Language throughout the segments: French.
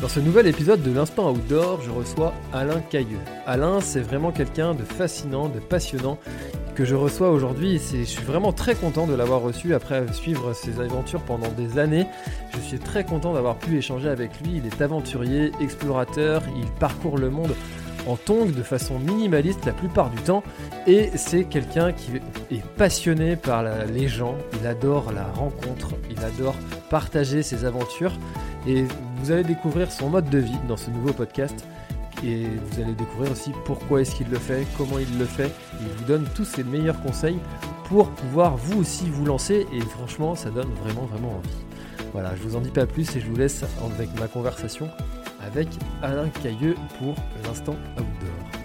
Dans ce nouvel épisode de l'Instant Outdoor, je reçois Alain Cailleux. Alain, c'est vraiment quelqu'un de fascinant, de passionnant que je reçois aujourd'hui. Je suis vraiment très content de l'avoir reçu après suivre ses aventures pendant des années. Je suis très content d'avoir pu échanger avec lui. Il est aventurier, explorateur, il parcourt le monde en tongs de façon minimaliste la plupart du temps. Et c'est quelqu'un qui est passionné par les gens, il adore la rencontre, il adore partager ses aventures. Et vous allez découvrir son mode de vie dans ce nouveau podcast. Et vous allez découvrir aussi pourquoi est-ce qu'il le fait, comment il le fait. Il vous donne tous ses meilleurs conseils pour pouvoir vous aussi vous lancer. Et franchement ça donne vraiment vraiment envie. Voilà, je vous en dis pas plus et je vous laisse avec ma conversation avec Alain Cailleux pour l'instant outdoor.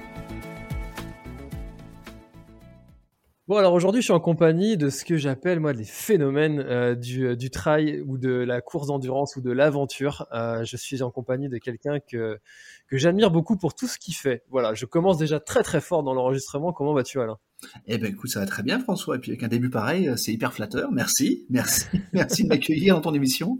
Bon alors aujourd'hui je suis en compagnie de ce que j'appelle moi les phénomènes euh, du, euh, du, trail ou de la course d'endurance ou de l'aventure. Euh, je suis en compagnie de quelqu'un que, que j'admire beaucoup pour tout ce qu'il fait. Voilà, je commence déjà très très fort dans l'enregistrement. Comment vas-tu Alain? Eh ben écoute ça va très bien François et puis avec un début pareil c'est hyper flatteur. Merci, merci, merci de m'accueillir dans ton émission.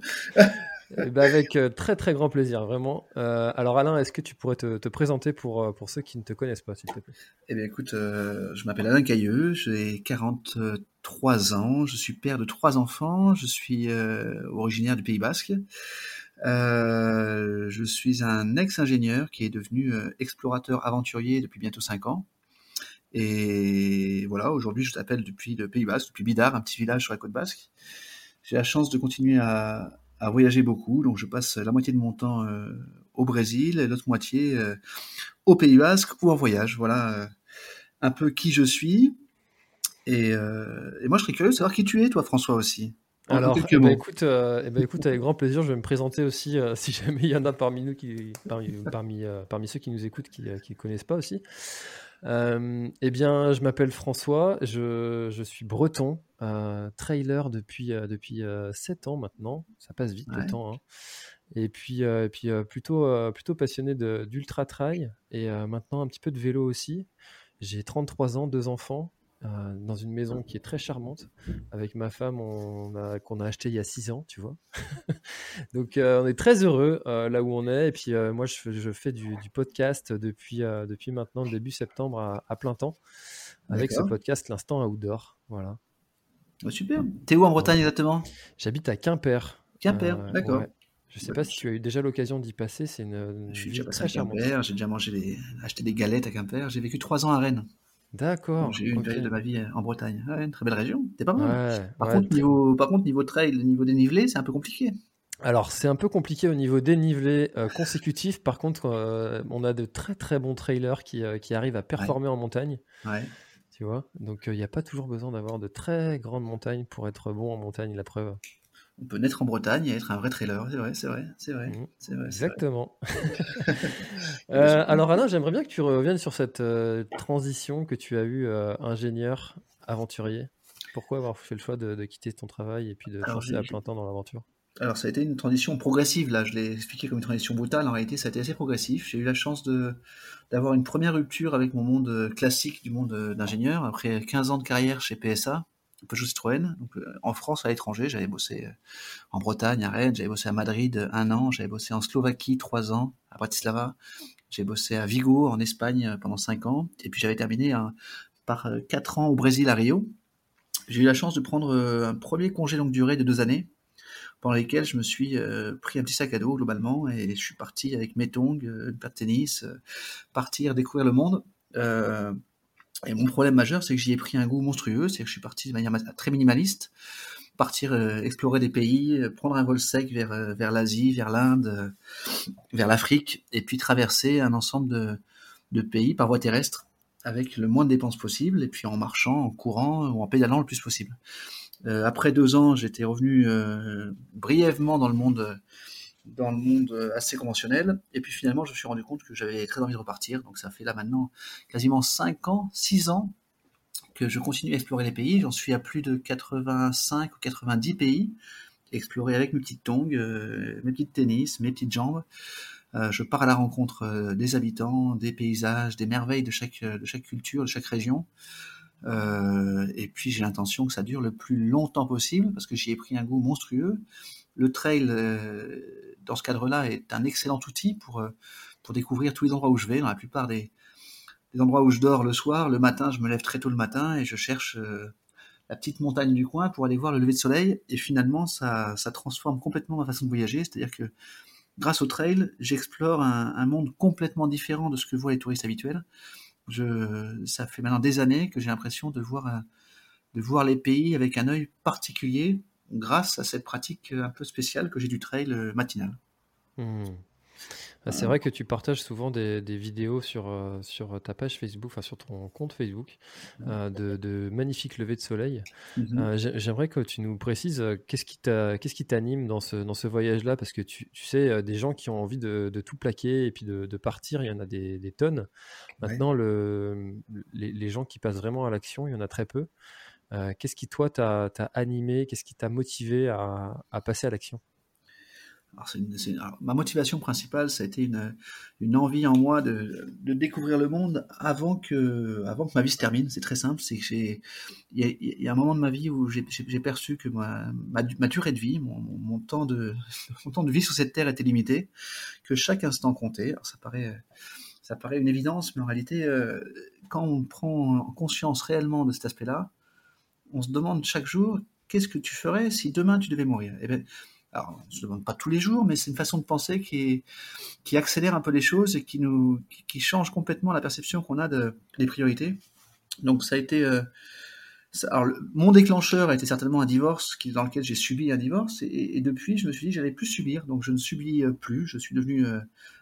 Eh ben, avec euh, très très grand plaisir, vraiment. Euh, alors Alain, est-ce que tu pourrais te, présenter pour, euh, pour ceux qui ne te connaissent pas, s'il te plaît? Eh bien écoute, je m'appelle Alain Cailleux, j'ai 43 ans, je suis père de trois enfants, je suis originaire du Pays Basque. je suis un ex-ingénieur qui est devenu explorateur aventurier depuis bientôt 5 ans. Et voilà, aujourd'hui je t'appelle depuis le Pays Basque, depuis Bidar, un petit village sur la côte basque. J'ai la chance de continuer à, à voyager beaucoup. Donc je passe la moitié de mon temps euh, au Brésil et l'autre moitié euh, au Pays Basque ou en voyage. Voilà euh, un peu qui je suis. Et, et, moi je serais curieux de savoir qui tu es, toi François aussi. Alors, eh ben, écoute, eh ben, écoute, avec grand plaisir, je vais me présenter aussi, si jamais il y en a parmi nous qui, parmi, parmi, parmi ceux qui nous écoutent, qui ne connaissent pas aussi. Euh, eh bien, je m'appelle François, je, je, suis breton, euh, trailer depuis, euh, depuis 7 ans maintenant, ça passe vite le temps. Hein. Et puis, et puis plutôt, plutôt passionné d'ultra trail et maintenant un petit peu de vélo aussi. J'ai 33 ans, deux enfants, euh, dans une maison qui est très charmante avec ma femme qu'on a, acheté il y a six ans, tu vois. Donc euh, on est très heureux euh, là où on est. Et puis moi je, fais du, podcast depuis, depuis maintenant début septembre à, plein temps avec ce podcast L'instant outdoor. Voilà. Oh, super. T'es où en Bretagne exactement? J'habite à Quimper. Quimper, d'accord. Je sais pas si tu as eu déjà l'occasion d'y passer. C'est une, je suis déjà passé à Quimper. J'ai déjà mangé acheté des galettes à Quimper. J'ai vécu trois ans à Rennes. D'accord. J'ai eu une période de ma vie euh, en Bretagne. une très belle région. T'es pas mal. par, contre, niveau, par contre, niveau trail, niveau dénivelé, c'est un peu compliqué. Alors, c'est un peu compliqué au niveau dénivelé euh, consécutif. Par contre, euh, on a de très très bons trailers qui, qui arrivent à performer en montagne. Tu vois? Donc, il n'y a pas toujours besoin d'avoir de très grandes montagnes pour être bon en montagne, la preuve on peut naître en Bretagne et être un vrai trailer. C'est vrai, c'est vrai, c'est vrai, mmh. Exactement. Euh, alors Alain, j'aimerais bien que tu reviennes sur cette euh, transition que tu as eue euh, ingénieur, aventurier. Pourquoi avoir fait le choix de, quitter ton travail et puis de lancer à plein temps dans l'aventure? Alors ça a été une transition progressive, là je l'ai expliqué comme une transition brutale, en réalité ça a été assez progressif. J'ai eu la chance de, d'avoir une première rupture avec mon monde classique du monde d'ingénieur, après 15 ans de carrière chez PSA, Peugeot Citroën. Euh, en France, à l'étranger, j'avais bossé euh, en Bretagne, à Rennes, j'avais bossé à Madrid un an, j'avais bossé en Slovaquie trois ans, à Bratislava, j'ai bossé à Vigo en Espagne euh, pendant cinq ans, et puis j'avais terminé par quatre ans au Brésil à Rio. J'ai eu la chance de prendre un premier congé longue durée de deux années, pendant lesquels je me suis pris un petit sac à dos globalement, et je suis parti avec mes tongs, une paire de tennis, partir découvrir le monde. Et mon problème majeur, c'est que j'y ai pris un goût monstrueux, c'est que je suis parti de manière très minimaliste, partir euh, explorer des pays, euh, prendre un vol sec vers, euh, vers l'Asie, vers l'Inde, vers l'Afrique, et puis traverser un ensemble de, de, pays par voie terrestre avec le moins de dépenses possible, et puis en marchant, en courant ou en pédalant le plus possible. après deux ans, j'étais revenu brièvement dans le monde dans le monde euh, assez conventionnel. Et puis finalement, je me suis rendu compte que j'avais très envie de repartir. Donc ça fait là maintenant quasiment 5 ans, 6 ans que je continue à explorer les pays. J'en suis à plus de 85 ou 90 pays, explorer avec mes petites tongs, euh, mes petites tennis, mes petites jambes. je pars à la rencontre des habitants, des paysages, des merveilles de chaque, de chaque culture, de chaque région. et puis j'ai l'intention que ça dure le plus longtemps possible parce que j'y ai pris un goût monstrueux. Le trail, dans ce cadre-là, est un excellent outil pour, pour découvrir tous les endroits où je vais. Dans la plupart des, endroits où je dors le soir, le matin, je me lève très tôt le matin et je cherche la petite montagne du coin pour aller voir le lever de soleil. Et finalement, ça, transforme complètement ma façon de voyager. C'est-à-dire que grâce au trail, j'explore un, monde complètement différent de ce que voient les touristes habituels. Ça fait maintenant des années que j'ai l'impression de voir, de voir les pays avec un œil particulier grâce à cette pratique un peu spéciale que j'ai du trail matinal. Mmh. Ah, c'est vrai que tu partages souvent des, vidéos sur, euh, sur ta page Facebook, enfin sur ton compte Facebook, euh, de, magnifiques levées de soleil. Mhm. Euh, j'aimerais que tu nous précises qu'est-ce qui t'anime dans ce, dans ce voyage-là, parce que tu, sais, des gens qui ont envie de, tout plaquer et puis de, partir, il y en a des, tonnes. Maintenant, le, les, gens qui passent vraiment à l'action, il y en a très peu. Qu'est-ce qui, toi, t'a animé, qu'est-ce qui t'a motivé à, passer à l'action? Ma motivation principale, ça a été une, envie en moi de, découvrir le monde avant que, ma vie se termine. C'est très simple, il y, a un moment de ma vie où j'ai perçu que ma, durée de vie, mon, temps de, vie sur cette terre était limité, que chaque instant comptait. Alors ça paraît, ça paraît une évidence, mais en réalité, euh, quand on prend conscience réellement de cet aspect-là, on se demande chaque jour qu'est-ce que tu ferais si demain tu devais mourir? Eh bien, alors, on ne se demande pas tous les jours, mais c'est une façon de penser qui, accélère un peu les choses et qui, nous, qui, change complètement la perception qu'on a de, des priorités. Donc, ça a été. Euh, mon déclencheur a été certainement un divorce qui, dans lequel j'ai subi un divorce, et, depuis, je me suis dit j'allais plus subir, donc je ne subis euh, plus. Je suis devenu euh,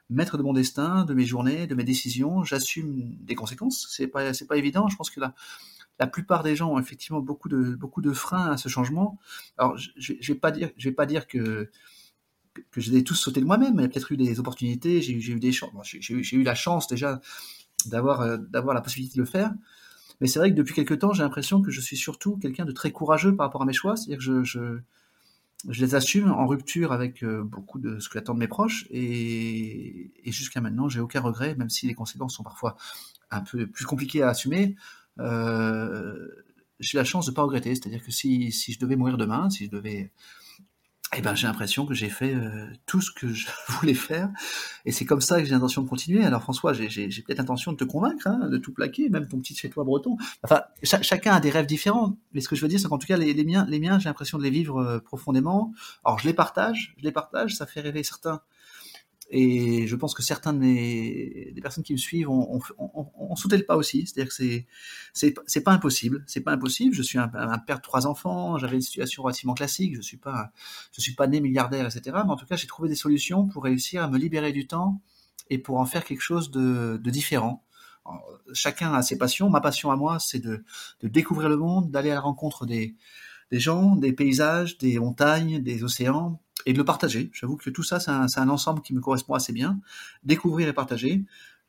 maître de mon destin, de mes journées, de mes décisions. J'assume des conséquences. C'est pas, c'est pas évident. Je pense que là, la plupart des gens ont effectivement beaucoup de, beaucoup de freins à ce changement. Alors, je ne vais pas dire, je vais pas dire que, que je les tous sauté de moi-même, il a peut-être eu des opportunités, j'ai eu des chances, j'ai eu la chance déjà d'avoir euh, d'avoir la possibilité de le faire. Mais c'est vrai que depuis quelques temps, j'ai l'impression que je suis surtout quelqu'un de très courageux par rapport à mes choix, c'est-à-dire que je, je, je, les assume en rupture avec euh, beaucoup de ce que attendent mes proches, et, et jusqu'à maintenant, j'ai aucun regret, même si les conséquences sont parfois un peu plus compliquées à assumer. Euh, j'ai la chance de pas regretter. C'est-à-dire que si, si je devais mourir demain, si je devais eh ben, j'ai l'impression que j'ai fait euh, tout ce que je voulais faire. Et c'est comme ça que j'ai l'intention de continuer. Alors François, j'ai peut-être l'intention de te convaincre, hein, de tout plaquer, même ton petit chez-toi breton. Enfin, chacun a des rêves différents. Mais ce que je veux dire, c'est qu'en tout cas, les, les, miens, les miens j'ai l'impression de les vivre euh, profondément. Alors je les partage, je les partage, ça fait rêver certains. Et je pense que certains des, personnes qui me suivent ont, sauté le pas aussi. C'est-à-dire que c'est, c'est, pas impossible. C'est pas impossible. Je suis un, père de trois enfants. J'avais une situation relativement classique. Je suis pas, je suis pas né milliardaire, etc. Mais en tout cas, j'ai trouvé des solutions pour réussir à me libérer du temps et pour en faire quelque chose de, différent. chacun a ses passions. Ma passion à moi, c'est de, découvrir le monde, d'aller à la rencontre des, des gens, des paysages, des montagnes, des océans, et de le partager. J'avoue que tout ça, c'est un, ensemble qui me correspond assez bien. Découvrir et partager.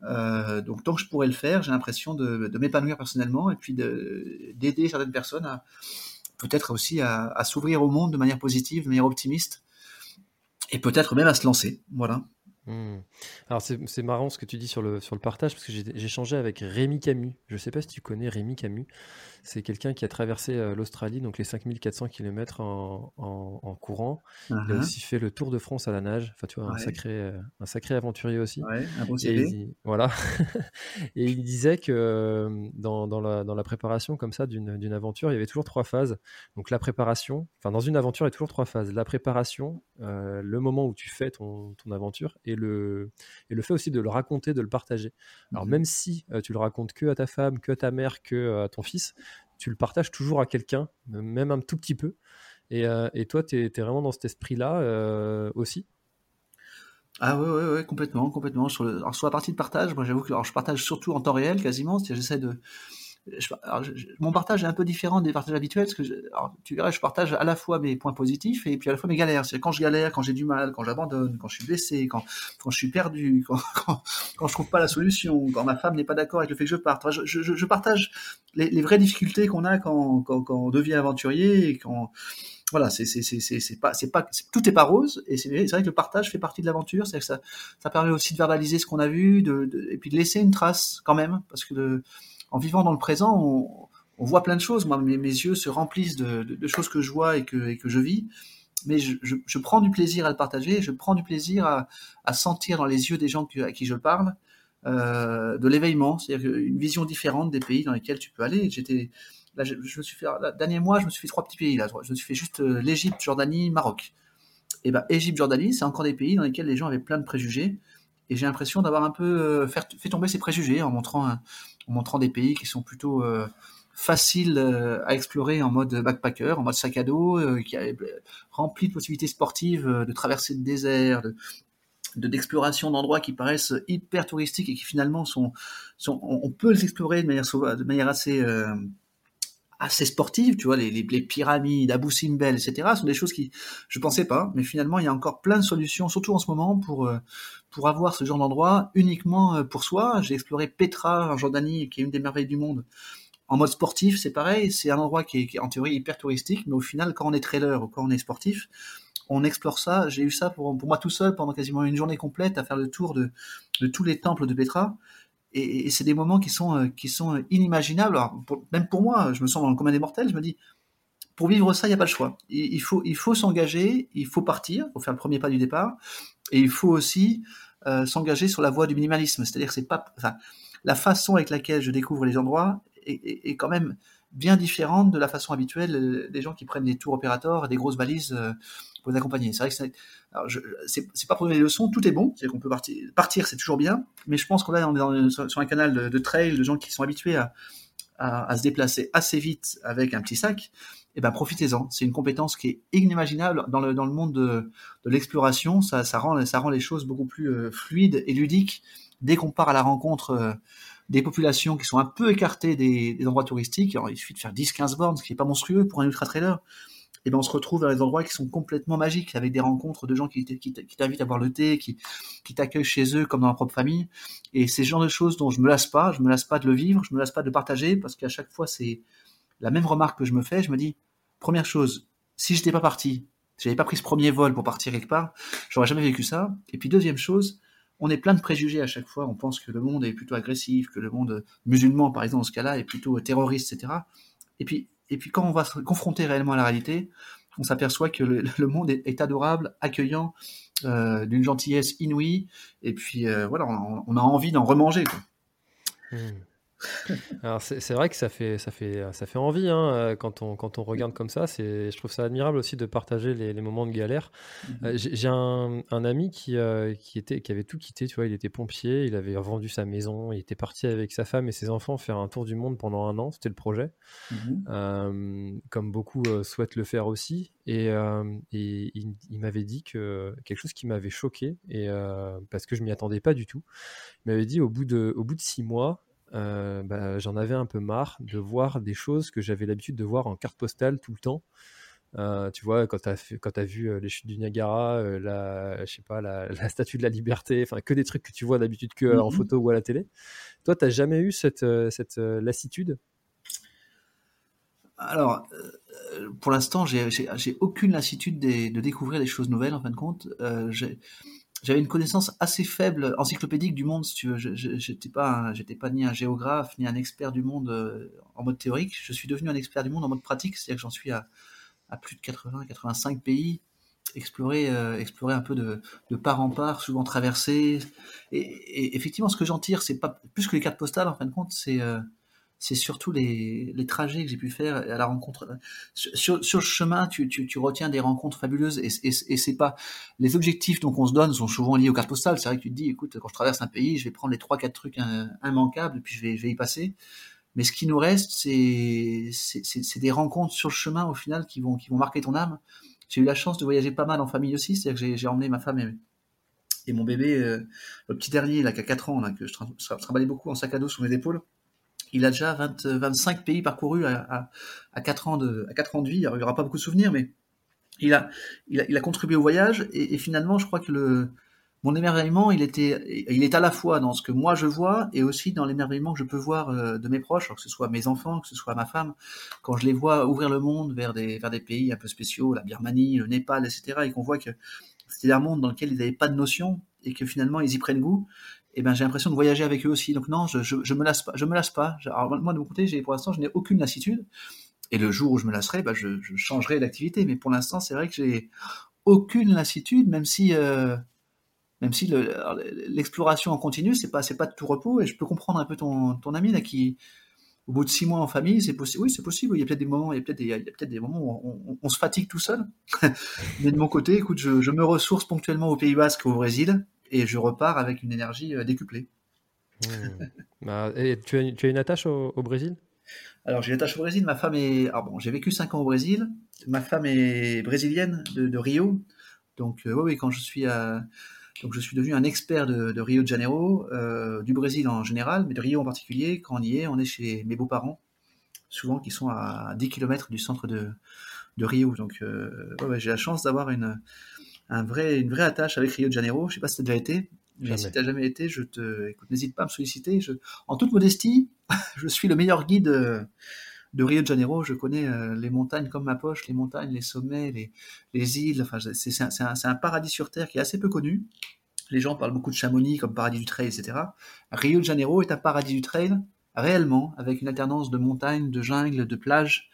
Euh, donc tant que je pourrais le faire, j'ai l'impression de, m'épanouir personnellement et puis d'aider certaines personnes à peut-être aussi à, s'ouvrir au monde de manière positive, de manière optimiste, et peut-être même à se lancer. Voilà. Mmh. Alors c'est marrant ce que tu dis sur le, sur le partage, parce que j'ai échangé avec Rémi Camus. Je ne sais pas si tu connais Rémi Camus. C'est quelqu'un qui a traversé euh, l'Australie, donc les 5400 km en, en, courant. Il a uh-huh. aussi fait le Tour de France à la nage. Enfin, tu vois, un, sacré, euh, un sacré aventurier aussi. Ouais, un bon et, voilà. et il disait que euh, dans, dans, la, dans la préparation comme ça d'une aventure, il y avait toujours trois phases. Donc la préparation, enfin dans une aventure, il y a toujours trois phases. La préparation, le moment où tu fais ton, ton aventure et le, et le fait aussi de le raconter, de le partager. Alors mmh même si tu le racontes que à ta femme, que à ta mère, que à ton fils, tu le partages toujours à quelqu'un, même un tout petit peu. Et, euh, toi, tu es, vraiment dans cet esprit-là euh, aussi? Ah ouais, ouais, ouais, complètement, complètement. Sur, le, sur la partie de partage, moi j'avoue que je partage surtout en temps réel quasiment, j'essaie de, mon partage est un peu différent des partages habituels, parce que tu verras, je partage à la fois mes points positifs et puis à la fois mes galères. C'est quand je galère, quand j'ai du mal, quand j'abandonne, quand je suis blessé, quand, quand je suis perdu, quand, quand, quand je trouve pas la solution, quand ma femme n'est pas d'accord avec le fait que je parte. je, je, je, partage les, vraies difficultés qu'on a quand, quand, quand, on devient aventurier et quand voilà, c'est c'est pas c'est pas tout est pas rose et c'est vrai que le partage fait partie de l'aventure, c'est que ça ça permet aussi de verbaliser ce qu'on a vu, de, et puis de laisser une trace quand même parce que en vivant dans le présent, on, voit plein de choses. Moi, mes, yeux se remplissent de, choses que je vois et que, je vis mais je, prends du plaisir à le partager, je prends du plaisir à, sentir dans les yeux des gens à qui je parle euh, de l'éveillement, c'est-à-dire une vision différente des pays dans lesquels tu peux aller. J'étais je, me suis fait dernier mois, je me suis fait trois petits pays. Je me suis fait juste euh, l'Égypte, Jordanie, Maroc. Et ben Égypte, Jordanie, c'est encore des pays dans lesquels les gens avaient plein de préjugés. Et j'ai l'impression d'avoir un peu euh, fait, fait, tomber ces préjugés en montrant, en montrant des pays qui sont plutôt euh, faciles euh, à explorer en mode backpacker, en mode sac à dos, euh, qui est rempli de possibilités sportives, de traverser le désert, de, d'exploration d'endroits qui paraissent hyper touristiques et qui finalement sont, on peut les explorer de manière, de assez assez sportive, tu vois, les, pyramides, Abu Simbel, etc. sont des choses qui je pensais pas, mais finalement il y a encore plein de solutions, surtout en ce moment pour euh, pour avoir ce genre d'endroit uniquement euh, pour soi. J'ai exploré Petra en Jordanie, qui est une des merveilles du monde. En mode sportif, c'est pareil, c'est un endroit qui est, qui est en théorie hyper touristique, mais au final, quand on est trailer ou quand on est sportif, on explore ça. J'ai eu ça pour, pour, moi tout seul pendant quasiment une journée complète à faire le tour de, de tous les temples de Petra. Et, c'est des moments qui sont, euh, qui sont inimaginables. Alors, même pour moi, je me sens dans le commun des mortels. Je me dis, pour vivre ça, il n'y a pas le choix. Il, faut, il faut s'engager, il faut partir, il faut faire le premier pas du départ, et il faut aussi euh, s'engager sur la voie du minimalisme. C'est-à-dire que c'est pas, enfin, la façon avec laquelle je découvre les endroits est, est, est, quand même bien différente de la façon habituelle des gens qui prennent des tours opérateurs, des grosses valises. Euh, pour les accompagner. C'est vrai que c'est, pas pour donner des leçons, tout est bon, c'est qu'on peut partir, partir c'est toujours bien, mais je pense qu'on est, dans, sur un canal de, trail de gens qui sont habitués à, se déplacer assez vite avec un petit sac, et eh ben profitez-en. C'est une compétence qui est inimaginable dans le, monde de, l'exploration. Ça, rend, les choses beaucoup plus euh, fluides et ludiques dès qu'on part à la rencontre euh, des populations qui sont un peu écartées des, des endroits touristiques. Alors, il suffit de faire 10-15 bornes, ce qui est pas monstrueux pour un ultra trailer et ben on se retrouve dans des endroits qui sont complètement magiques, avec des rencontres de gens qui, t'invitent à boire le thé, qui, qui t'accueillent chez eux comme dans leur propre famille. Et c'est ce genre de choses dont je me lasse pas, je me lasse pas de le vivre, je me lasse pas de partager, parce qu'à chaque fois c'est la même remarque que je me fais. Je me dis, première chose, si j'étais pas parti, si j'avais pas pris ce premier vol pour partir quelque part, j'aurais jamais vécu ça. Et puis deuxième chose, on est plein de préjugés à chaque fois. On pense que le monde est plutôt agressif, que le monde musulman, par exemple, dans ce cas-là, est plutôt terroriste, etc. Et puis et puis quand on va se confronter réellement à la réalité, on s'aperçoit que le, monde est, adorable, accueillant, euh, d'une gentillesse inouïe, et puis euh, voilà, on, a envie d'en remanger. Mmh. Alors c'est vrai que ça fait, ça fait, ça fait envie hein, quand, on, quand on regarde comme ça. Je trouve ça admirable aussi de partager les, les moments de galère. Mmh. Euh, J'ai un, un, ami qui, euh, qui, était, qui avait tout quitté, tu vois, il était pompier, il avait vendu sa maison, il était parti avec sa femme et ses enfants faire un tour du monde pendant un an, c'était le projet, mmh. euh, comme beaucoup euh, souhaitent le faire aussi. Et, euh, et il, il m'avait dit que quelque chose qui m'avait choqué, et, euh, parce que je m'y attendais pas du tout, il m'avait dit au bout, de, au bout de six mois, euh, bah, j'en avais un peu marre de voir des choses que j'avais l'habitude de voir en carte postale tout le temps. Euh, tu vois, quand tu as, as, vu euh, les chutes du Niagara, la, je sais pas, la, la, statue de la liberté, enfin que des trucs que tu vois d'habitude que mm -hmm. en photo ou à la télé. Toi, tu jamais eu cette, cette lassitude? Alors, pour l'instant, j'ai aucune lassitude de, de, découvrir des choses nouvelles, en fin de compte. Euh, j'avais une connaissance assez faible encyclopédique du monde, si tu veux. J'étais pas, j'étais pas ni un géographe ni un expert du monde euh, en mode théorique. Je suis devenu un expert du monde en mode pratique, c'est-à-dire que j'en suis à, plus de 80, 85 pays, explorer, euh, un peu de, part en part, souvent traverser. Et, et effectivement, ce que j'en tire, c'est pas plus que les cartes postales. En fin de compte, c'est euh, c'est surtout les, les, trajets que j'ai pu faire à la rencontre. Sur, sur le chemin, tu, tu, tu, retiens des rencontres fabuleuses et, et, et c'est pas les objectifs donc on se donne sont souvent liés aux cartes postales. C'est vrai que tu te dis, écoute, quand je traverse un pays, je vais prendre les trois quatre trucs immanquables et puis je vais, je vais y passer. Mais ce qui nous reste, c'est c'est des rencontres sur le chemin au final qui vont qui vont marquer ton âme. J'ai eu la chance de voyager pas mal en famille aussi, c'est-à-dire que j'ai emmené ma femme et, et mon bébé, euh, le petit dernier là qui a 4 ans là que je, tra je travaillais beaucoup en sac à dos sur mes épaules il a déjà 20, 25 pays parcourus à, à, à, 4 ans de, à 4 ans de vie. Il n'y aura pas beaucoup de souvenirs, mais il a, il a, contribué au voyage. Et, et, finalement, je crois que le, mon émerveillement, il était, il est à la fois dans ce que moi je vois et aussi dans l'émerveillement que je peux voir euh, de mes proches, que ce soit mes enfants, que ce soit ma femme, quand je les vois ouvrir le monde vers des, vers des pays un peu spéciaux, la Birmanie, le Népal, etc., et qu'on voit que c'était un monde dans lequel ils n'avaient pas de notion et que finalement ils y prennent goût. Eh ben j'ai l'impression de voyager avec eux aussi. Donc non, je, je, me lasse pas. Moi de mon côté, pour l'instant, je n'ai aucune lassitude. Et le jour où je me lasserai, bah, je, changerai d'activité. Mais pour l'instant, c'est vrai que j'ai aucune lassitude, même si euh, même si l'exploration en continu, c'est pas c'est pas de tout repos. Et je peux comprendre un peu ton, ton ami là qui, au bout de six mois en famille, c'est possible. Oui, c'est possible. Il y a peut-être des moments, il y a peut-être des, peut-être des moments où on, se fatigue tout seul. Mais de mon côté, écoute, je, je, me ressource ponctuellement au Pays Basque, au Brésil, et je repars avec une énergie euh, décuplée. Mmh. Bah, et tu as, tu as, une attache au, au Brésil? Alors, j'ai une attache au Brésil. Ma femme est. Alors, bon, j'ai vécu cinq ans au Brésil. Ma femme est brésilienne de, de Rio. Donc, euh, oui, quand je suis à donc je suis devenu un expert de, Rio de Janeiro, euh, du Brésil en général, mais de Rio en particulier. Quand on y est, on est chez mes beaux-parents, souvent qui sont à 10 km du centre de, Rio. Donc euh, j'ai la chance d'avoir une, un vrai, une vraie attache avec Rio de Janeiro. Je sais pas si tu as déjà été, mais si tu n'as jamais été, je te, écoute, n'hésite pas à me solliciter. Je, en toute modestie, je suis le meilleur guide de Rio de Janeiro, je connais euh, les montagnes comme ma poche, les montagnes, les sommets, les, les îles. Enfin, c'est un, un, paradis sur Terre qui est assez peu connu. Les gens parlent beaucoup de Chamonix comme paradis du trail, etc. Rio de Janeiro est un paradis du trail, réellement, avec une alternance de montagnes, de jungles, de plages.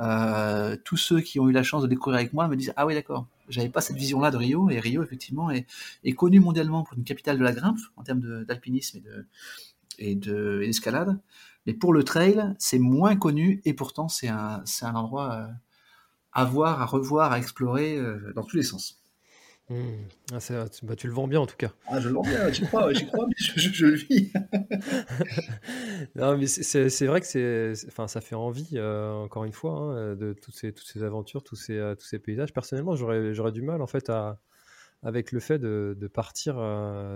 Euh, tous ceux qui ont eu la chance de découvrir avec moi me disent ah oui d'accord j'avais pas cette vision là de Rio et Rio effectivement est, connu mondialement pour une capitale de la grimpe en termes d'alpinisme et de et d'escalade mais pour le trail, c'est moins connu et pourtant c'est un, un endroit euh, à voir, à revoir, à explorer euh, dans tous les sens. Mmh. Ah, bah, tu le vends bien en tout cas. Ah, je le vends bien, j'y crois, j'y crois, mais je, le vis. non, mais c'est, vrai que c'est, enfin, ça fait envie, euh, encore une fois, hein, de toutes ces, toutes ces aventures, tous ces, tous ces paysages. Personnellement, j'aurais, j'aurais du mal en fait à, avec le fait de, de partir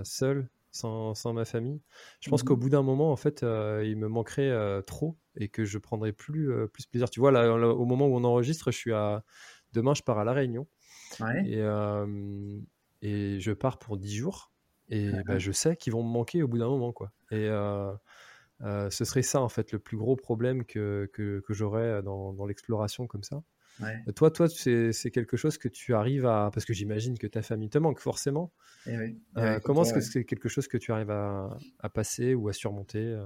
seul sans, ma famille. Je pense qu'au mmh bout d'un moment, en fait, euh, il me manquerait euh, trop et que je prendrais plus, euh, plus plaisir. Tu vois, là, au moment où on enregistre, je suis à. Demain, je pars à La Réunion. Et, et je pars pour 10 jours. Et bah, je sais qu'ils vont me manquer au bout d'un moment. Quoi. Et ce serait ça, en fait, le plus gros problème que, que, que j'aurais dans, dans l'exploration comme ça. Toi, toi, c'est quelque chose que tu arrives à. Parce que j'imagine que ta famille te manque forcément. Eh oui. Euh, comment est-ce que c'est quelque chose que tu arrives à, à passer ou à surmonter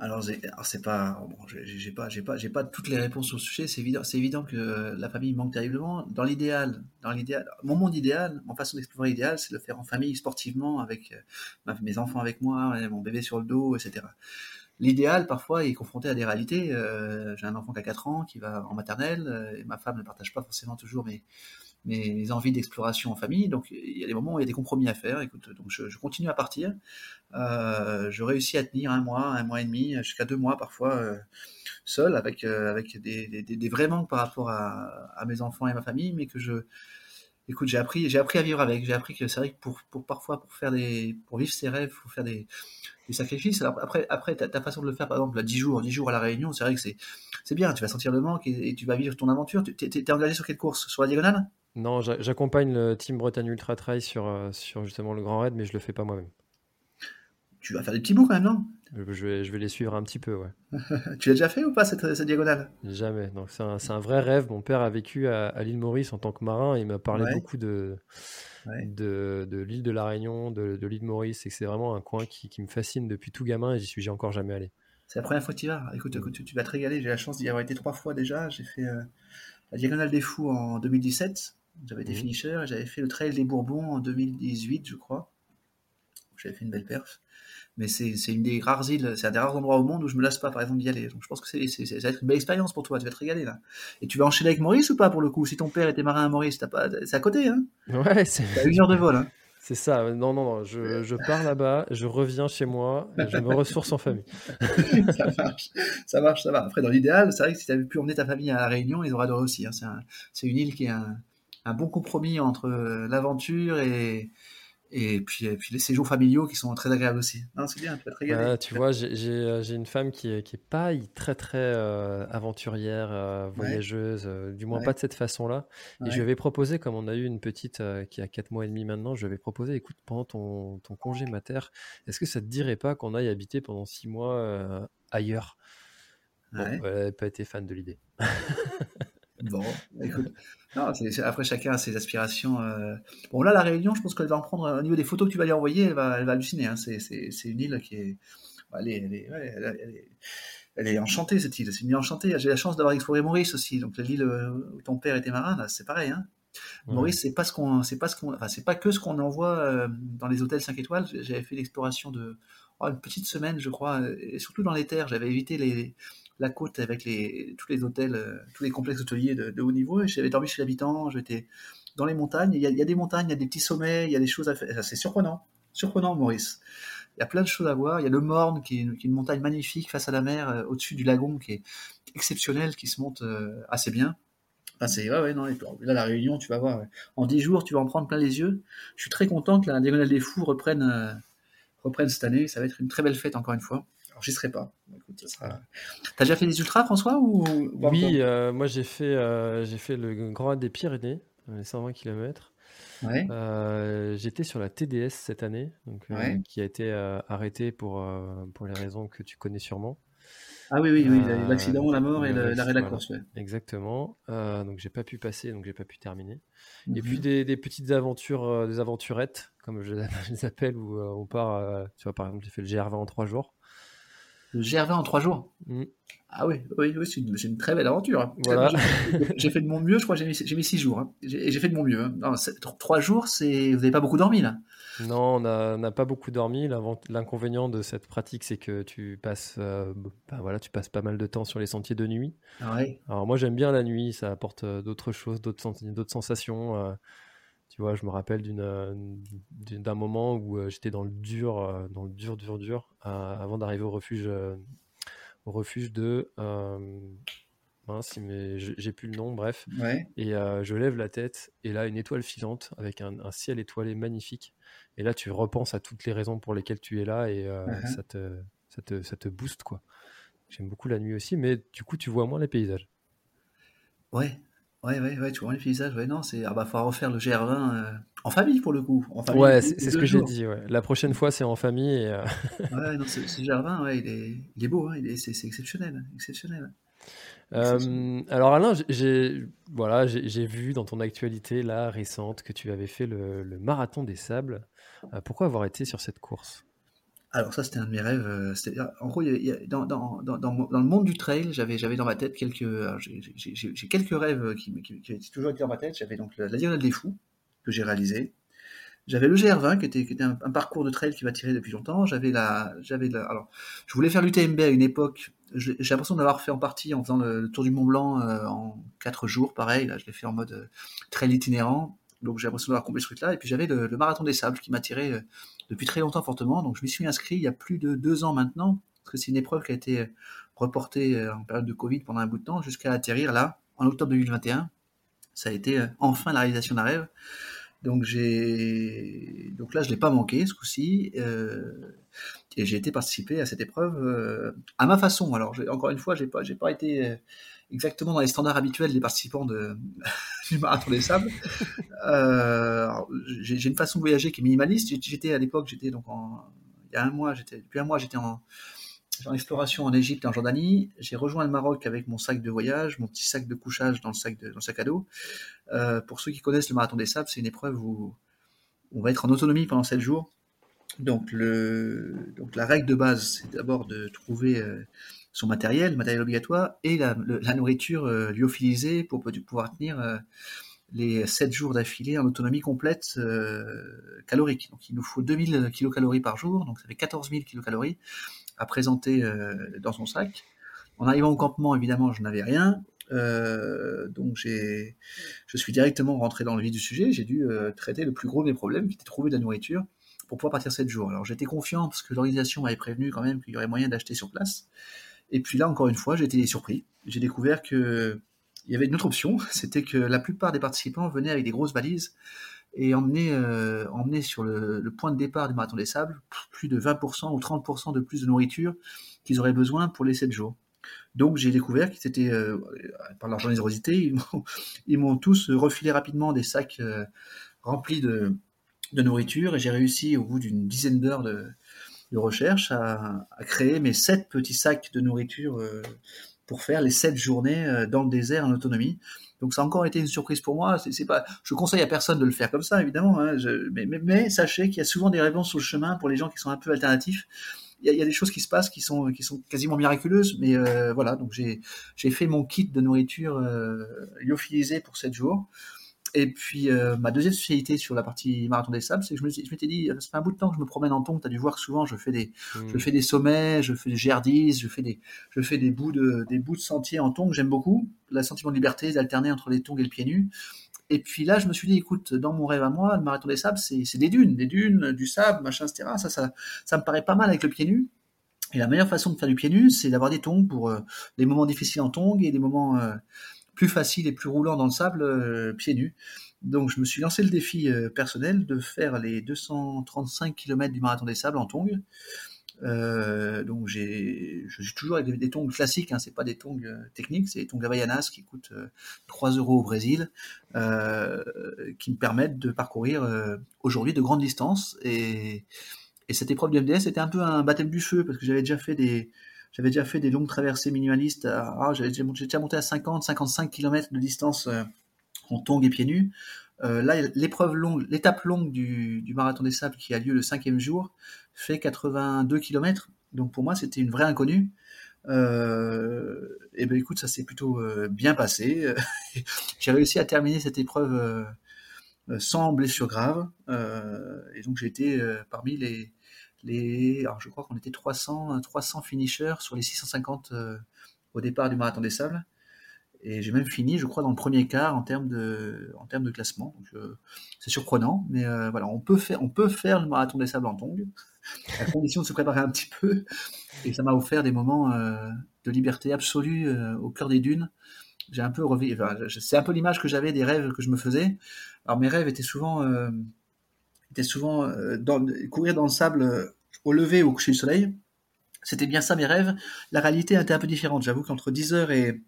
euh? alors, c'est pas, bon, j'ai pas, j'ai pas, j'ai pas toutes les réponses au sujet. C'est évident, c'est évident que la famille manque terriblement. Dans l'idéal, dans l'idéal, mon monde idéal, mon façon d'explorer l'idéal, c'est de le faire en famille, sportivement, avec mes enfants avec moi, mon bébé sur le dos, etc l'idéal parfois est confronté à des réalités. Euh, j'ai un enfant qui a 4 ans qui va en maternelle euh, et ma femme ne partage pas forcément toujours mes, mes envies d'exploration en famille. Donc il y a des moments où il y a des compromis à faire. Écoute, donc je, continue à partir. Euh, je réussis à tenir un mois, un mois et demi, jusqu'à deux mois parfois euh, seul avec avec des, des, vrais manques par rapport à, mes enfants et ma famille, mais que je écoute, j'ai appris, j'ai appris à vivre avec. J'ai appris que c'est vrai que pour, pour parfois pour faire des, pour vivre ses rêves, faut faire des, des sacrifices. Après, après ta, façon de le faire, par exemple, à 10 jours, 10 jours à la Réunion, c'est vrai que c'est, bien. Tu vas sentir le manque et, tu vas vivre ton aventure. Tu es, engagé sur quelle course? Sur la diagonale? Non, j'accompagne le team Bretagne Ultra Trail sur, euh, sur justement le Grand Raid, mais je le fais pas moi-même. Tu vas faire des petits bouts quand même, non? Je vais, je vais les suivre un petit peu, ouais. tu l'as déjà fait ou pas cette, cette diagonale? Jamais. Donc c'est un, un, vrai rêve. Mon père a vécu à, à l'île Maurice en tant que marin et il m'a parlé beaucoup de, de, de l'île de la Réunion, de, de l'île Maurice. Et c'est vraiment un coin qui, qui, me fascine depuis tout gamin et j'y suis encore jamais allé. C'est la première fois que tu y vas. Écoute, écoute tu, vas te régaler. J'ai la chance d'y avoir été trois fois déjà. J'ai fait euh, la diagonale des fous en 2017. J'avais été mmh. finisher et j'avais fait le trail des Bourbons en 2018, je crois. J'avais fait une belle perf mais c'est une des rares îles, c'est un des rares endroits au monde où je me lasse pas, par exemple, d'y aller. Donc je pense que c'est, ça va être une belle expérience pour toi, tu vas te régaler là. Et tu vas enchaîner avec Maurice ou pas pour le coup? Si ton père était marin à Maurice, pas, c'est à côté, hein? Ouais, c'est. Une heure de vol, hein C'est ça, non, non, non, je, je pars là-bas, je reviens chez moi, je me ressource en famille. ça marche, ça marche, ça va. Après, dans l'idéal, c'est vrai que si tu avais pu emmener ta famille à La Réunion, ils auraient adoré aussi. Hein. C'est, un, une île qui est un, un bon compromis entre l'aventure et, Et puis, puis les séjours familiaux qui sont très agréables aussi. c'est bien, tu vas te régaler. tu vois, j'ai une femme qui est, qui est pas très très aventurière, voyageuse, du moins pas de cette façon-là. Et je lui avais proposé, comme on a eu une petite qui a 4 mois et demi maintenant, je lui avais proposé, écoute, pendant ton, ton congé mater, est-ce que ça te dirait pas qu'on aille habiter pendant 6 mois ailleurs? Elle n'a pas été fan de l'idée. bon, écoute. après, chacun a ses aspirations. Euh. Bon, là, la Réunion, je pense qu'elle va en prendre. Au niveau des photos que tu vas lui envoyer, elle va, elle va halluciner. Hein. C'est, une île qui est. Elle est, elle est, elle est, enchantée, cette île. C'est une île enchantée. J'ai la chance d'avoir exploré Maurice aussi. Donc, l'île où ton père était marin, c'est pareil. Hein. Maurice, c'est pas ce qu'on, c'est pas ce qu'on, enfin, c'est pas que ce qu'on envoie euh, dans les hôtels 5 étoiles. J'avais fait l'exploration de oh, une petite semaine, je crois, et surtout dans les terres. J'avais évité les, la côte avec les, tous les hôtels, euh, tous les complexes hôteliers de, haut niveau. Et j'avais dormi chez l'habitant, j'étais dans les montagnes. Il y, a, des montagnes, il y a des petits sommets, il y a des choses à faire. C'est surprenant, surprenant, Maurice. Il y a plein de choses à voir. Il y a le Morne, qui est une, montagne magnifique face à la mer, euh, au-dessus du lagon, qui est exceptionnel, qui se monte euh, assez bien. c'est ouais, ouais, non, là la réunion, tu vas voir. En dix jours, tu vas en prendre plein les yeux. Je suis très content que la diagonale des fous reprenne, reprenne cette année. Ça va être une très belle fête encore une fois. Alors, j'y serai pas. T'as déjà fait des ultras, François ou... Oui, euh, moi j'ai fait, euh, j'ai fait le Grand des Pyrénées, les 120 km. Euh, j'étais sur la TDS cette année, donc, qui a été arrêtée pour, pour les raisons que tu connais sûrement. Ah oui, oui, oui, l'accident, la mort et l'arrêt de la course. Exactement. donc j'ai pas pu passer, donc j'ai pas pu terminer. Et puis mhm. des, des, petites aventures, des aventurettes, comme je les appelle, où on part, tu vois, par exemple, j'ai fait le GR20 en trois jours. GR20 en trois jours. Mm. Ah oui, oui, oui c'est une, très belle aventure. Hein. J'ai fait de mon mieux, je crois que j'ai mis, six jours. Hein. J'ai fait de mon mieux. Hein. trois jours, c'est vous n'avez pas beaucoup dormi là Non, on n'a pas beaucoup dormi. L'inconvénient de cette pratique, c'est que tu passes, euh, ben voilà, tu passes pas mal de temps sur les sentiers de nuit. Ah Alors moi, j'aime bien la nuit, ça apporte euh, d'autres choses, d'autres sensations. Euh, tu vois, je me rappelle euh, d'un moment où euh, j'étais dans le dur, euh, dans le dur, dur, dur, avant d'arriver au refuge, au refuge de. mince, mais j'ai plus le nom, bref. Et je lève la tête, et là, une étoile filante avec un, ciel étoilé magnifique. Et là, tu repenses à toutes les raisons pour lesquelles tu es là, et uh-huh. ça, te, ça, te, ça te booste, quoi. J'aime beaucoup la nuit aussi, mais du coup, tu vois moins les paysages. Ouais, Ouais, ouais, ouais, tu vois les paysages. Ouais, non, c'est. Ah bah, faut refaire le GR20 euh, en famille pour le coup. En famille, ouais, c'est ce que j'ai dit. Ouais. La prochaine fois, c'est en famille. Et, euh, ouais, non, ce, GR20, ouais, il est, il est beau, hein, c'est exceptionnel. exceptionnel. Euh, alors Alain, j'ai voilà, j'ai vu dans ton actualité là récente que tu avais fait le, le marathon des sables. pourquoi avoir été sur cette course? Alors ça, c'était un de mes rêves. Euh, en gros, dans, le monde du trail, j'avais, dans ma tête quelques, j'ai, rêves qui, qui, qui, qui, toujours été dans ma tête. J'avais donc la, Diagonale des Fous que j'ai réalisé. J'avais le GR20 qui était, un, parcours de trail qui m'a tiré depuis longtemps. J'avais la, j'avais la, alors, je voulais faire l'UTMB à une époque. J'ai l'impression d'avoir fait en partie en faisant le, tour du Mont Blanc euh, en quatre jours, pareil. Là, je l'ai fait en mode euh, trail itinérant. Donc j'ai l'impression d'avoir accompli ce truc-là. Et puis j'avais le, marathon des sables qui m'a tiré depuis très longtemps fortement. Donc je m'y suis inscrit il y a plus de deux ans maintenant, parce que c'est une épreuve qui a été reportée euh, en période de Covid pendant un bout de temps, jusqu'à atterrir là, en octobre 2021. Ça a été euh, enfin la réalisation d'un rêve. Donc j'ai donc là je l'ai pas manqué ce coup-ci euh, et j'ai été participer à cette épreuve à ma façon. Alors encore une fois j'ai pas pas été exactement dans les standards habituels des participants du marathon des sables. Euh, j'ai une façon de voyager qui est minimaliste. J'étais à l'époque, j'étais donc il y a un mois, j'étais depuis un mois, j'étais en, exploration en Égypte et en Jordanie. J'ai rejoint le Maroc avec mon sac de voyage, mon petit sac de couchage dans le sac dans le sac à dos. Euh, pour ceux qui connaissent le marathon des sables, c'est une épreuve où on va être en autonomie pendant 7 jours. Donc, le, donc la règle de base, c'est d'abord de trouver euh, son matériel, matériel obligatoire, et la, nourriture euh, lyophilisée pour pouvoir tenir euh, les 7 jours d'affilée en autonomie complète euh, calorique. Donc il nous faut 2000 kilocalories par jour, donc ça fait 14 000 kilocalories à présenter dans son sac. En arrivant au campement, évidemment, je n'avais rien. donc j'ai, je suis directement rentré dans le vif du sujet. J'ai dû traiter le plus gros des problèmes, qui était trouver de la nourriture pour pouvoir partir 7 jours. Alors j'étais confiant parce que l'organisation m'avait prévenu quand même qu'il y aurait moyen d'acheter sur place. Et puis là, encore une fois, j'ai été surpris. J'ai découvert que il y avait une autre option, c'était que la plupart des participants venaient avec des grosses valises et emmener, euh, emmener sur le, le, point de départ du marathon des sables plus de 20% ou 30% de plus de nourriture qu'ils auraient besoin pour les 7 jours. Donc j'ai découvert qu'ils étaient, euh, par leur générosité, ils m'ont tous refilé rapidement des sacs euh, remplis de, de, nourriture et j'ai réussi au bout d'une dizaine d'heures de, de, recherche à, à, créer mes 7 petits sacs de nourriture euh, pour faire les 7 journées euh, dans le désert en autonomie. Donc ça a encore été une surprise pour moi. C'est pas, je conseille à personne de le faire comme ça, évidemment. Hein. Mais, mais, mais, sachez qu'il y a souvent des réponses sur le chemin pour les gens qui sont un peu alternatifs. Il y, a, il y a des choses qui se passent qui sont, qui sont quasiment miraculeuses. Mais euh, voilà, donc j'ai, fait mon kit de nourriture euh, lyophilisé pour 7 jours. Et puis euh, ma deuxième spécialité sur la partie marathon des sables, c'est que je, m'étais dit, ça fait un bout de temps que je me promène en tongs. Tu as dû voir que souvent je fais des, mmh. je fais des sommets, je fais des GR10, je fais des, je fais des bouts de, des bouts de sentiers en tongs. J'aime beaucoup le sentiment de liberté, d'alterner entre les tongs et le pied nu. Et puis là, je me suis dit, écoute, dans mon rêve à moi, le marathon des sables, c'est, c'est des dunes, des dunes, du sable, machin, etc. Ça, ça, ça me paraît pas mal avec le pied nu. Et la meilleure façon de faire du pied nu, c'est d'avoir des tongs pour euh, les moments difficiles en tongs et des moments euh, plus faciles et plus roulants dans le sable euh, pieds nus. Donc je me suis lancé le défi euh, personnel de faire les 235 km du marathon des sables en tongs. Euh, donc j'ai, je suis toujours avec des, des tongs classiques, hein, c'est pas des tongs techniques, c'est des tongs Havaianas qui coûtent euh, 3 euros au Brésil, qui me permettent de parcourir aujourd'hui de grandes distances. Et, et cette épreuve du MDS était un peu un baptême du feu parce que j'avais déjà fait des, j'avais déjà fait des longues traversées minimalistes. Ah, j'avais déjà monté à 50, 55 km de distance euh, en tongs et pieds nus. Euh, là, l'épreuve longue, l'étape longue du, marathon des sables qui a lieu le cinquième jour fait 82 km. Donc pour moi, c'était une vraie inconnue. Euh, et ben écoute, ça s'est plutôt euh, bien passé. j'ai réussi à terminer cette épreuve sans blessure grave. Et donc j'ai été parmi les, alors je crois qu'on était 300, 300 finishers sur les 650 au départ du marathon des sables. Et j'ai même fini, je crois, dans le premier quart en termes de, en termes de classement. Euh, c'est surprenant, mais euh, voilà, on peut faire, on peut faire le marathon des sables en tongs, à condition de se préparer un petit peu. Et ça m'a offert des moments euh, de liberté absolue euh, au cœur des dunes. J'ai un peu revu, c'est un peu l'image que j'avais des rêves que je me faisais. Alors mes rêves étaient souvent, euh, étaient souvent courir dans le sable au lever ou au coucher du soleil. C'était bien ça mes rêves. La réalité était un peu différente. J'avoue qu'entre 10h et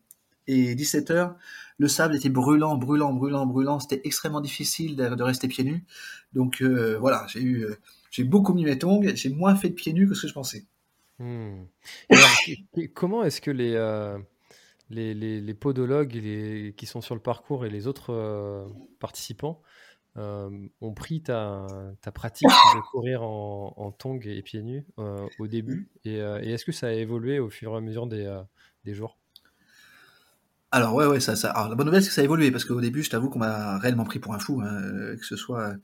et 17 heures, le sable était brûlant, brûlant, brûlant, brûlant. C'était extrêmement difficile de, rester pieds nus. Donc euh, voilà, j'ai eu, euh, j'ai beaucoup mis mes tongs. J'ai moins fait de pieds nus que ce que je pensais. Hmm. Comment est-ce que les, euh, les, les, podologues qui sont sur le parcours et les autres participants ont pris ta, ta, pratique de courir en, en tongs et pieds nus au début. Et, et est-ce que ça a évolué au fur et à mesure des, des jours? Alors ouais ouais ça ça alors, la bonne nouvelle c'est que ça a évolué parce qu'au début je t'avoue qu'on m'a réellement pris pour un fou hein, que ce soit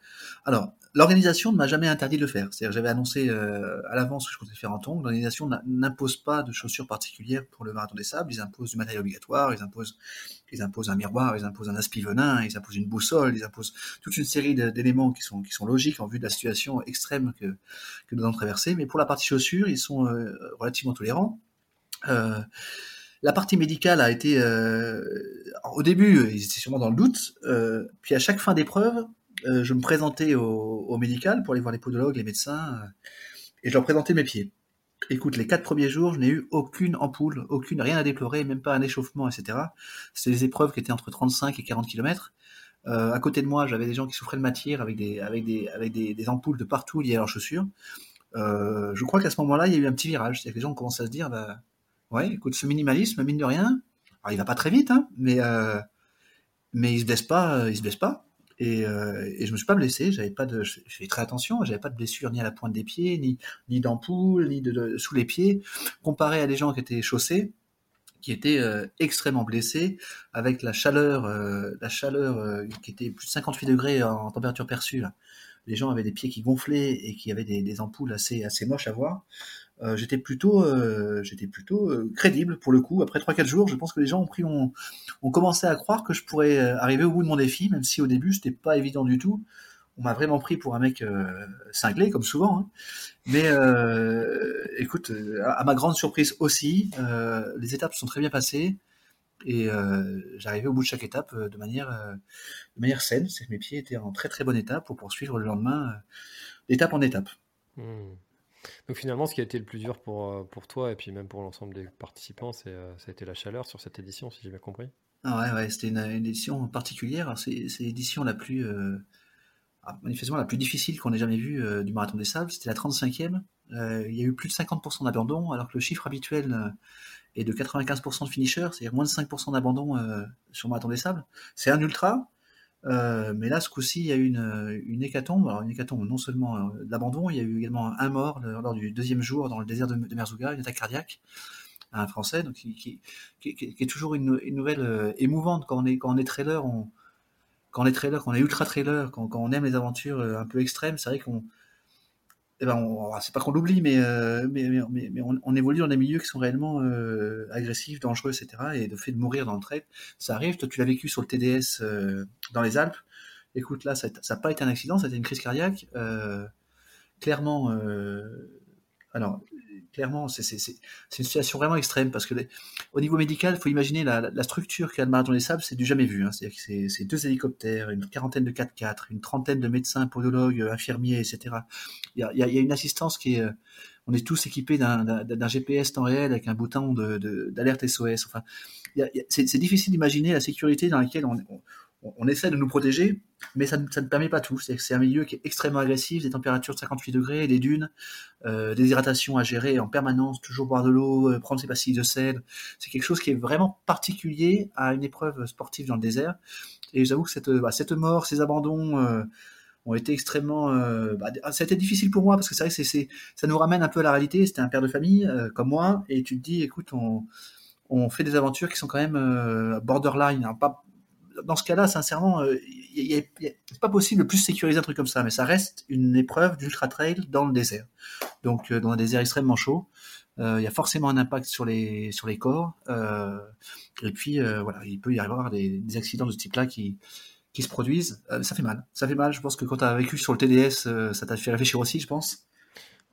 alors l'organisation ne m'a jamais interdit de le faire. C'est-à-dire j'avais annoncé euh, à l'avance que je comptais faire en tongs l'organisation n'impose pas de chaussures particulières pour le marathon des sables. Ils imposent du matériel obligatoire ils imposent ils imposent un miroir ils imposent un aspi venin ils imposent une boussole ils imposent toute une série d'éléments qui sont qui sont logiques en vue de la situation extrême que que nous allons traverser mais pour la partie chaussures ils sont euh, relativement tolérants. Euh, la partie médicale a été euh, au début ils étaient sûrement dans le doute euh, puis à chaque fin d'épreuve euh, je me présentais au, au, médical pour aller voir les podologues les médecins euh, et je leur présentais mes pieds. Écoute les quatre premiers jours je n'ai eu aucune ampoule aucune rien à déplorer même pas un échauffement etc c'était des épreuves qui étaient entre 35 et 40 km à côté de moi j'avais des gens qui souffraient de matière avec des avec des avec des, ampoules de partout liées à leurs chaussures. Je crois qu'à ce moment-là il y a eu un petit virage. C'est-à-dire que les gens commencent à se dire bah, Ouais, écoute, ce minimalisme, mine de rien, alors il va pas très vite, hein, mais euh, mais il se blesse pas, il se blesse pas. Et, euh, et je me suis pas blessé, j'avais pas de, je fais très attention, j'avais pas de blessure ni à la pointe des pieds, ni ni d'ampoule, ni de, sous les pieds, comparé à des gens qui étaient chaussés, qui étaient euh, extrêmement blessés, avec la chaleur, euh, la chaleur euh, qui était plus de 58 degrés en, température perçue. Les gens avaient des pieds qui gonflaient et qui avaient des, des ampoules assez assez moches à voir euh, j'étais plutôt, euh, plutôt euh, crédible pour le coup. Après 3-4 jours, je pense que les gens ont pris, commencé à croire que je pourrais arriver au bout de mon défi, même si au début c'était pas évident du tout. On m'a vraiment pris pour un mec cinglé, comme souvent. Hein. Mais écoute, à ma grande surprise aussi, les étapes sont très bien passées. Et j'arrivais au bout de chaque étape de manière, de manière saine. C'est que mes pieds étaient en très très bonne état pour poursuivre le lendemain d'étape en étape. Mmh. Donc finalement, ce qui a été le plus dur pour, pour toi et puis même pour l'ensemble des participants, c'est, ça a été la chaleur sur cette édition, si j'ai bien compris. Ah ouais, c'était une, édition particulière. C'est, l'édition la plus, ah, manifestement la plus difficile qu'on ait jamais vue du Marathon des Sables. C'était la 35e. il y a eu plus de 50% d'abandon, alors que le chiffre habituel est de 95% de finishers, c'est-à-dire moins de 5% d'abandon sur Marathon des Sables. C'est un ultra, mais là, ce coup-ci, il y a eu une, une hécatombe. Alors, une hécatombe, non seulement d'abandon, il y a eu également un mort lors du deuxième jour dans le désert de, de Merzouga, une attaque cardiaque à un Français, donc qui, qui, qui, est toujours une, une nouvelle émouvante quand on est, quand on est trailer. On, quand on est quand on est ultra trailer, quand, quand on aime les aventures euh, un peu extrêmes, c'est vrai qu'on, eh ben c'est pas qu'on l'oublie, mais, euh, mais, mais, mais on, évolue dans des milieux qui sont réellement euh, agressifs, dangereux, etc. Et le fait de mourir dans le trail, ça arrive. Toi, tu l'as vécu sur le TDS dans les Alpes. Écoute, là, ça n'a pas été un accident, ça a été une crise cardiaque. clairement, alors, clairement, c'est une situation vraiment extrême parce que au niveau médical, il faut imaginer la, structure qu'a le marathon des sables, c'est du jamais vu. Hein. C'est-à-dire que c'est deux hélicoptères, une quarantaine de 4x4, une trentaine de médecins, podologues, infirmiers, etc. Il y a, une assistance qui est. Euh, on est tous équipés d'un GPS temps réel avec un bouton d'alerte de, SOS. Enfin, c'est difficile d'imaginer la sécurité dans laquelle on, on, essaie de nous protéger, mais ça, ne permet pas tout. C'est un milieu qui est extrêmement agressif, des températures de 58 degrés, des dunes, euh, des hydratations à gérer en permanence, toujours boire de l'eau, euh, prendre ses pastilles de sel. C'est quelque chose qui est vraiment particulier à une épreuve sportive dans le désert. Et j'avoue que cette, bah, cette mort, ces abandons euh, ont été extrêmement. Bah, ça a été difficile pour moi parce que c'est vrai que ça nous ramène un peu à la réalité. C'était un père de famille comme moi, et tu te dis, écoute, on, on fait des aventures qui sont quand même borderline, hein, pas dans ce cas-là, sincèrement, euh, c'est pas possible de plus sécuriser un truc comme ça, mais ça reste une épreuve d'ultra trail dans le désert. Donc, euh, dans un désert extrêmement chaud, euh, il y a forcément un impact sur les sur les corps. et puis voilà, il peut y avoir des, accidents de ce type-là qui qui se produisent. ça fait mal. Ça fait mal. Je pense que quand tu as vécu sur le TDS, ça t'a fait réfléchir aussi, je pense.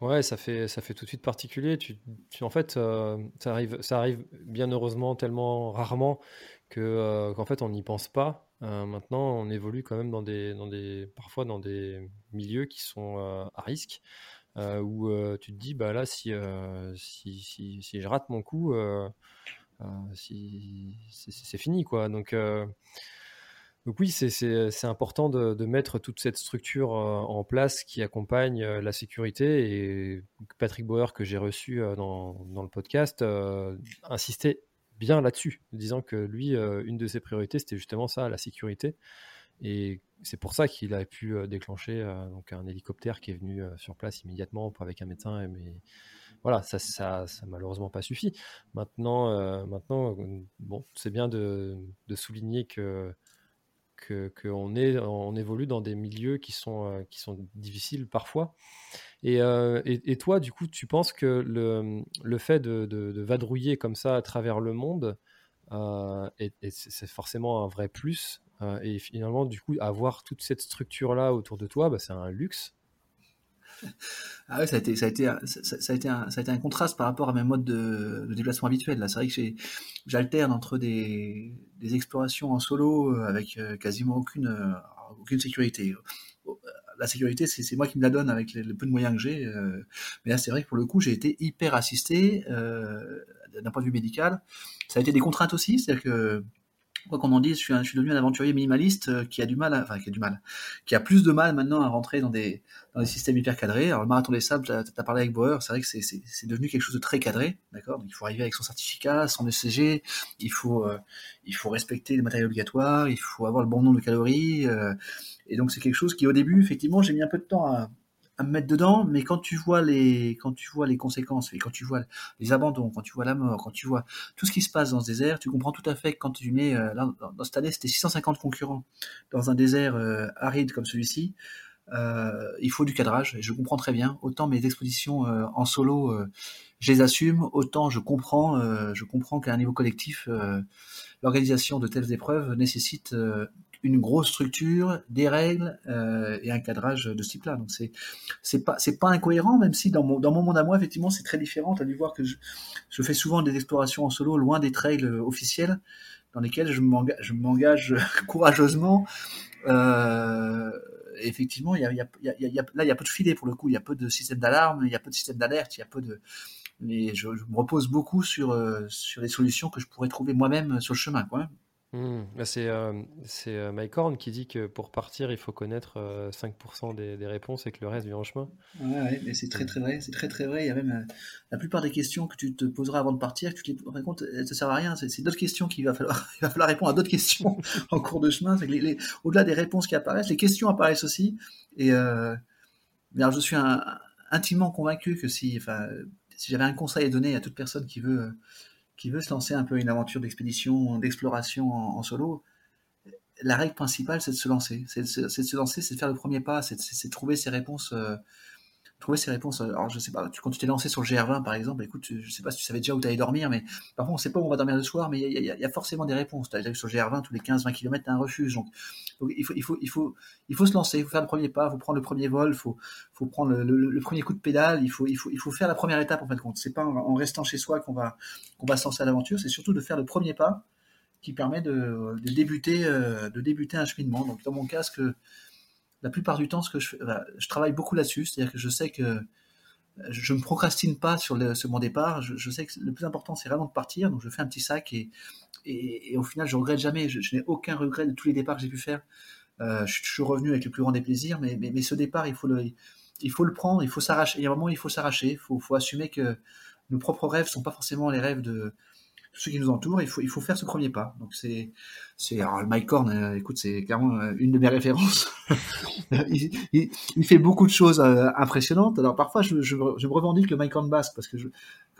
Ouais, ça fait, ça fait tout de suite particulier. En fait, ça, arrive, ça arrive bien heureusement tellement rarement que euh, qu'en fait on n'y pense pas. Euh, maintenant, on évolue quand même dans des, dans des, parfois dans des milieux qui sont euh, à risque, où tu te dis, bah là, si, si, si, je rate mon coup, si, c'est fini, quoi. Donc, donc oui, c'est important de, de, mettre toute cette structure en place qui accompagne la sécurité. Et Patrick Bauer, que j'ai reçu dans, dans, le podcast, insistait bien là-dessus, disant que lui, euh, une de ses priorités, c'était justement ça, la sécurité. Et c'est pour ça qu'il a pu euh, déclencher euh, donc un hélicoptère qui est venu sur place immédiatement avec un médecin. Mais voilà, ça, ça, ça malheureusement pas suffi. Maintenant, maintenant, bon, c'est bien de, de, souligner que qu'on est, on évolue dans des milieux qui sont, qui sont difficiles parfois. Euh, et, et, toi, du coup, tu penses que le, le fait de, de, vadrouiller comme ça à travers le monde, euh, c'est forcément un vrai plus. Euh, et finalement, du coup, avoir toute cette structure-là autour de toi, bah, c'est un luxe. Ah ouais, ça a été, ça a été, ça, a été un, ça a été un contraste par rapport à mes modes de, déplacement habituels. Là, c'est vrai que j'alterne entre des, explorations en solo avec quasiment aucune, aucune sécurité la sécurité, c'est moi qui me la donne avec le, peu de moyens que j'ai. Euh, mais là, c'est vrai que pour le coup, j'ai été hyper assisté euh, d'un point de vue médical. Ça a été des contraintes aussi, c'est-à-dire que quoi qu'on en dise, je suis, je suis, devenu un aventurier minimaliste euh, qui a du mal, enfin qui a du mal, qui a plus de mal maintenant à rentrer dans des, dans des systèmes hyper cadrés. Alors le marathon des sables, tu as, parlé avec Bauer, c'est vrai que c'est devenu quelque chose de très cadré, d'accord? Il faut arriver avec son certificat, son ECG, il faut, il faut respecter les matériels obligatoires, il faut avoir le bon nombre de calories. Et donc c'est quelque chose qui au début, effectivement, j'ai mis un peu de temps à, me mettre dedans, mais quand tu vois les, quand tu vois les conséquences, et quand tu vois les abandons, quand tu vois la mort, quand tu vois tout ce qui se passe dans ce désert, tu comprends tout à fait que quand tu mets, euh, dans cette année, c'était 650 concurrents dans un désert euh, aride comme celui-ci, euh, il faut du cadrage, et je comprends très bien. Autant mes expositions en solo, je les assume, autant je comprends, je comprends qu'à un niveau collectif, l'organisation de telles épreuves nécessite une grosse structure, des règles euh, et un cadrage de ce type-là. Donc c'est c'est pas c'est pas incohérent, même si dans mon dans mon monde à moi effectivement c'est très différent. Tu as dû voir que je, je fais souvent des explorations en solo loin des trails officiels dans lesquels je m'engage je m'engage courageusement. Euh, effectivement, il y a, y, a, y, a, y a, là, il y a peu de filets pour le coup, il y a peu de système d'alarme, il y a peu de système d'alerte, il y a peu de, mais je, je, me repose beaucoup sur, euh, sur les solutions que je pourrais trouver moi-même sur le chemin. Quoi. Mmh. C'est euh, euh, Mike Horn qui dit que pour partir, il faut connaître 5% des, des, réponses et que le reste vient en chemin. Ouais, ouais c'est très très vrai. C'est très très vrai. Il y a même la plupart des questions que tu te poseras avant de partir, tu te rends compte, elles ne servent à rien. C'est d'autres questions qu'il va falloir, il va falloir répondre à d'autres questions en cours de chemin. Au-delà des réponses qui apparaissent, les questions apparaissent aussi. Et euh, alors je suis intimement convaincu que si, si j'avais un conseil à donner à toute personne qui veut, euh, qui veut se lancer un peu une aventure d'expédition, d'exploration en, solo, la règle principale, c'est de se lancer. C'est de, se lancer, c'est de faire le premier pas, c'est de, trouver ses réponses euh, trouver ces réponses. Alors, je sais pas, tu, quand tu t'es lancé sur le GR20, par exemple, écoute, je sais pas si tu savais déjà où tu allais dormir, mais parfois, on sait pas où on va dormir le soir, mais il y, y, a forcément des réponses. Tu as déjà vu sur le GR20, tous les 15-20 km, tu as un refuge. Donc, il, faut, il, faut, il, faut, il faut se lancer, il faut faire le premier pas, il faut prendre le premier vol, il faut, faut prendre le, premier coup de pédale, il faut, il, faut, il faut faire la première étape, en fin de compte. C'est pas en, restant chez soi qu'on va, qu'on va se lancer à l'aventure, c'est surtout de faire le premier pas qui permet de, de débuter, euh, de débuter un cheminement. Donc, dans mon cas, ce que, la plupart du temps, ce que je, je travaille beaucoup là-dessus, c'est-à-dire que je sais que je ne procrastine pas sur, le, mon départ. Je, sais que le plus important, c'est vraiment de partir. Donc, je fais un petit sac et, et, au final, je regrette jamais. Je, n'ai aucun regret de tous les départs que j'ai pu faire. Euh, je, suis revenu avec le plus grand des plaisirs, mais, ce départ, il faut le, il faut le prendre, il faut s'arracher. Il y a un moment, il faut s'arracher. Il faut, faut, assumer que nos propres rêves sont pas forcément les rêves de, ceux qui nous entourent. Il faut, il faut faire ce premier pas. Donc c'est, c'est alors Mike Horn, euh, écoute, c'est clairement euh, une de mes références. il, il, il, fait beaucoup de choses euh, impressionnantes. Alors parfois, je, je, je, me revendique le Mike Horn basque parce que je,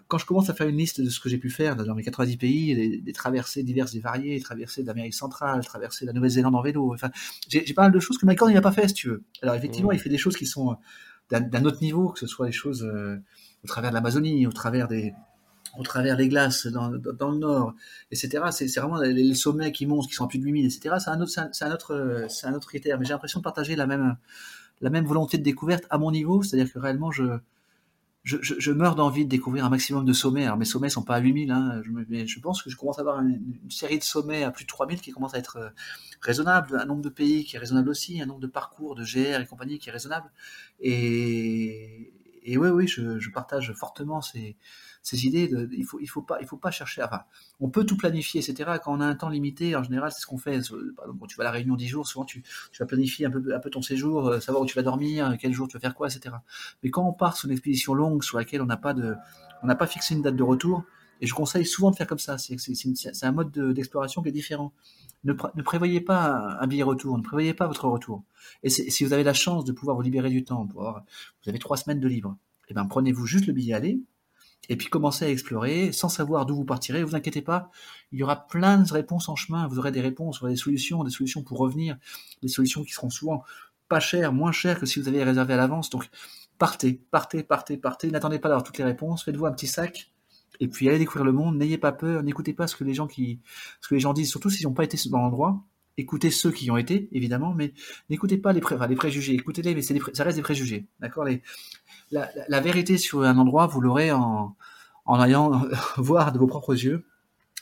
quand je commence à faire une liste de ce que j'ai pu faire dans mes 90 pays, des, des traversées diverses et variées, traversées d'Amérique centrale, traversées de la Nouvelle-Zélande en vélo, enfin, j'ai, j'ai pas mal de choses que Mike Horn n'a pas fait, si tu veux. Alors effectivement, mmh. il fait des choses qui sont d'un, d'un autre niveau, que ce soit des choses au travers de l'Amazonie, au travers des au travers des glaces dans, le nord, etc. C'est vraiment les, sommets qui montent, qui sont à plus de 8000, etc. C'est un autre, c'est un autre, critère. Mais j'ai l'impression de partager la même, volonté de découverte à mon niveau, c'est-à-dire que réellement je, meurs d'envie de découvrir un maximum de sommets. Alors mes sommets sont pas à 8000, hein, mais je pense que je commence à avoir une, série de sommets à plus de 3000 qui commence à être euh, raisonnable, un nombre de pays qui est raisonnable aussi, un nombre de parcours de GR et compagnie qui est raisonnable. Et, et oui, oui, je, je partage fortement ces ces idées de, il faut, il faut pas, il faut pas chercher. Enfin, on peut tout planifier, etc. Quand on a un temps limité, en général, c'est ce qu'on fait. Par exemple, quand tu vas à la réunion 10 jours, souvent tu, tu vas planifier un peu, un peu ton séjour, euh, savoir où tu vas dormir, quel jour tu vas faire quoi, etc. Mais quand on part sur une expédition longue sur laquelle on n'a pas de, on n'a pas fixé une date de retour, et je conseille souvent de faire comme ça. C'est, un mode d'exploration qui est différent. Ne, ne, prévoyez pas un billet retour, ne prévoyez pas votre retour. Et si vous avez la chance de pouvoir vous libérer du temps, vous avez trois semaines de libre, et eh ben prenez-vous juste le billet aller, et puis commencez à explorer sans savoir d'où vous partirez. Vous inquiétez pas, il y aura plein de réponses en chemin. Vous aurez des réponses, vous aurez des solutions, des solutions pour revenir, des solutions qui seront souvent pas chères, moins chères que si vous avez réservé à l'avance. Donc partez, partez, partez, partez. N'attendez pas d'avoir toutes les réponses. Faites-vous un petit sac et puis allez découvrir le monde. N'ayez pas peur. N'écoutez pas ce que les gens qui, ce que les gens disent, surtout s'ils n'ont pas été dans l'endroit. Écoutez ceux qui y ont été, évidemment, mais n'écoutez pas les, les préjugés. Écoutez-les, mais ça reste des préjugés. D'accord? La, vérité sur un endroit, vous l'aurez en, en allant voir de vos propres yeux.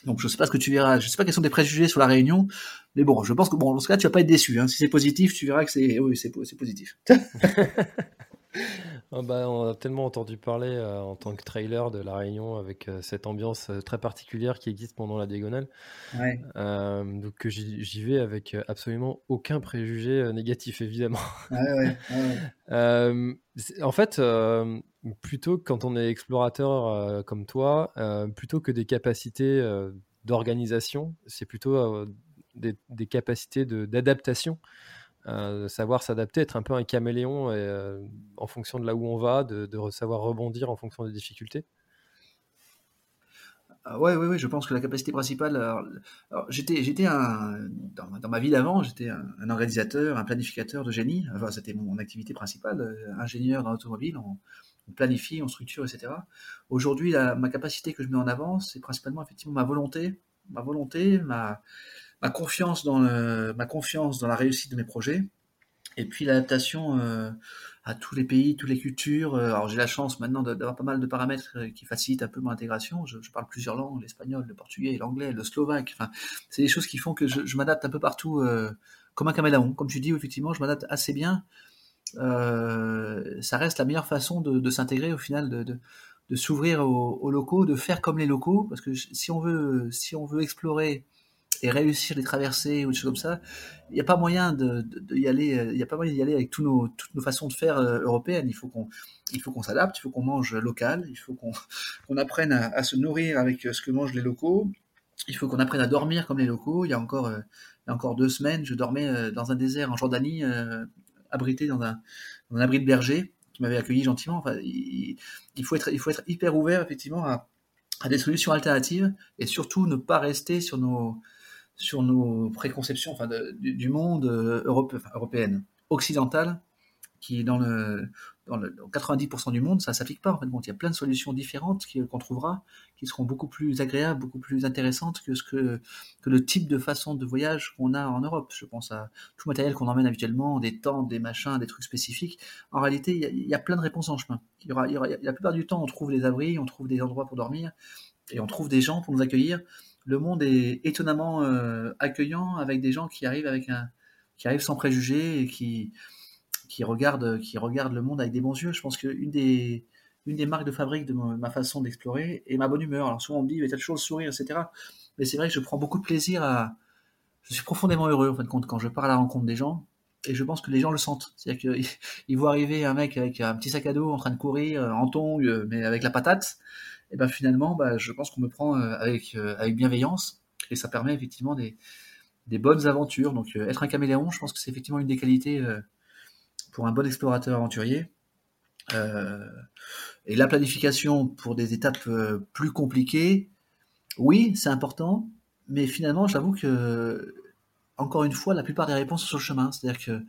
Donc je sais pas ce que tu verras, je sais pas quels sont tes préjugés sur la réunion, mais bon, je pense que bon dans ce cas tu vas pas être déçu. Hein. Si c'est positif, tu verras que c'est oui c'est positif. Ah bah, on a tellement entendu parler euh, en tant que trailer de la Réunion avec euh, cette ambiance euh, très particulière qui existe pendant la diagonale. Ouais. donc j'y vais avec absolument aucun préjugé négatif évidemment. Ouais, en fait, plutôt quand on est explorateur comme toi, plutôt que des capacités d'organisation, c'est plutôt des, des, capacités d'adaptation. Euh, savoir s'adapter, être un peu un caméléon euh, en fonction de là où on va, de, de, savoir rebondir en fonction des difficultés ah ouais, ouais, je pense que la capacité principale. J'étais, j'étais un dans, ma vie d'avant, j'étais un, organisateur, un planificateur de génie. Enfin, c'était mon activité principale, euh, ingénieur dans l'automobile. On, on, planifie, on structure, etc. Aujourd'hui, ma capacité que je mets en avant, c'est principalement effectivement ma volonté, ma volonté, ma ma confiance dans ma confiance dans la réussite de mes projets, et puis l'adaptation à tous les pays, toutes les cultures. Alors j'ai la chance maintenant d'avoir pas mal de paramètres qui facilitent un peu mon intégration. Je, parle plusieurs langues, l'espagnol, le portugais, l'anglais, le slovaque. Enfin, c'est des choses qui font que je, m'adapte un peu partout comme un caméléon. Comme tu dis, effectivement, je m'adapte assez bien. ça reste la meilleure façon de, s'intégrer au final, de, de s'ouvrir aux, locaux, de faire comme les locaux, parce que si on veut, si on veut explorer et réussir les traversées ou des choses comme ça, il n'y a pas moyen de, y aller, il y a pas moyen d'y aller avec toutes nos façons de faire euh, européennes. Il faut qu'on, il faut qu'on s'adapte, il faut qu'on mange local, il faut qu'on, qu'on apprenne à, se nourrir avec euh, ce que mangent les locaux. Il faut qu'on apprenne à dormir comme les locaux. Il y a encore, euh, il y a encore deux semaines, je dormais dans un désert en Jordanie, abrité dans un, dans un abri de berger m'avait accueilli gentiment. Enfin, il, faut être, il faut être hyper ouvert effectivement à, des solutions alternatives et surtout ne pas rester sur nos, sur nos préconceptions enfin, du, monde euh, européen, occidental, qui est dans le, dans le 90% du monde, ça s'applique pas. En fait, bon, il y a plein de solutions différentes qu'on trouvera, qui seront beaucoup plus agréables, beaucoup plus intéressantes que que, le type de façon de voyage qu'on a en Europe. Je pense à tout matériel qu'on emmène habituellement, des tentes, des machins, des trucs spécifiques. En réalité, il y a, plein de réponses en chemin. Y y la plupart du temps, on trouve des abris, on trouve des endroits pour dormir, et on trouve des gens pour nous accueillir. Le monde est étonnamment euh, accueillant avec des gens qui arrivent avec un, qui sans préjugés et qui, qui regarde, qui le monde avec des bons yeux. Je pense qu'une des, une des marques de fabrique de ma façon d'explorer est ma bonne humeur. Alors souvent on me dit, mais t'as toujours le sourire, etc. Mais c'est vrai que je prends beaucoup de plaisir à. Je suis profondément heureux en fin de compte quand je pars à la rencontre des gens. Et je pense que les gens le sentent. C'est-à-dire qu'ils voient arriver un mec avec un petit sac à dos en train de courir, euh, en tongs, euh, mais avec la patate. Et ben finalement, bah, je pense qu'on me prend euh, avec, avec bienveillance. Et ça permet effectivement des, des bonnes aventures. Donc être un caméléon, je pense que c'est effectivement une des qualités pour un bon explorateur aventurier. Euh, et la planification pour des étapes euh, plus compliquées, oui, c'est important, mais finalement, j'avoue que, encore une fois, la plupart des réponses sont sur le chemin. C'est-à-dire que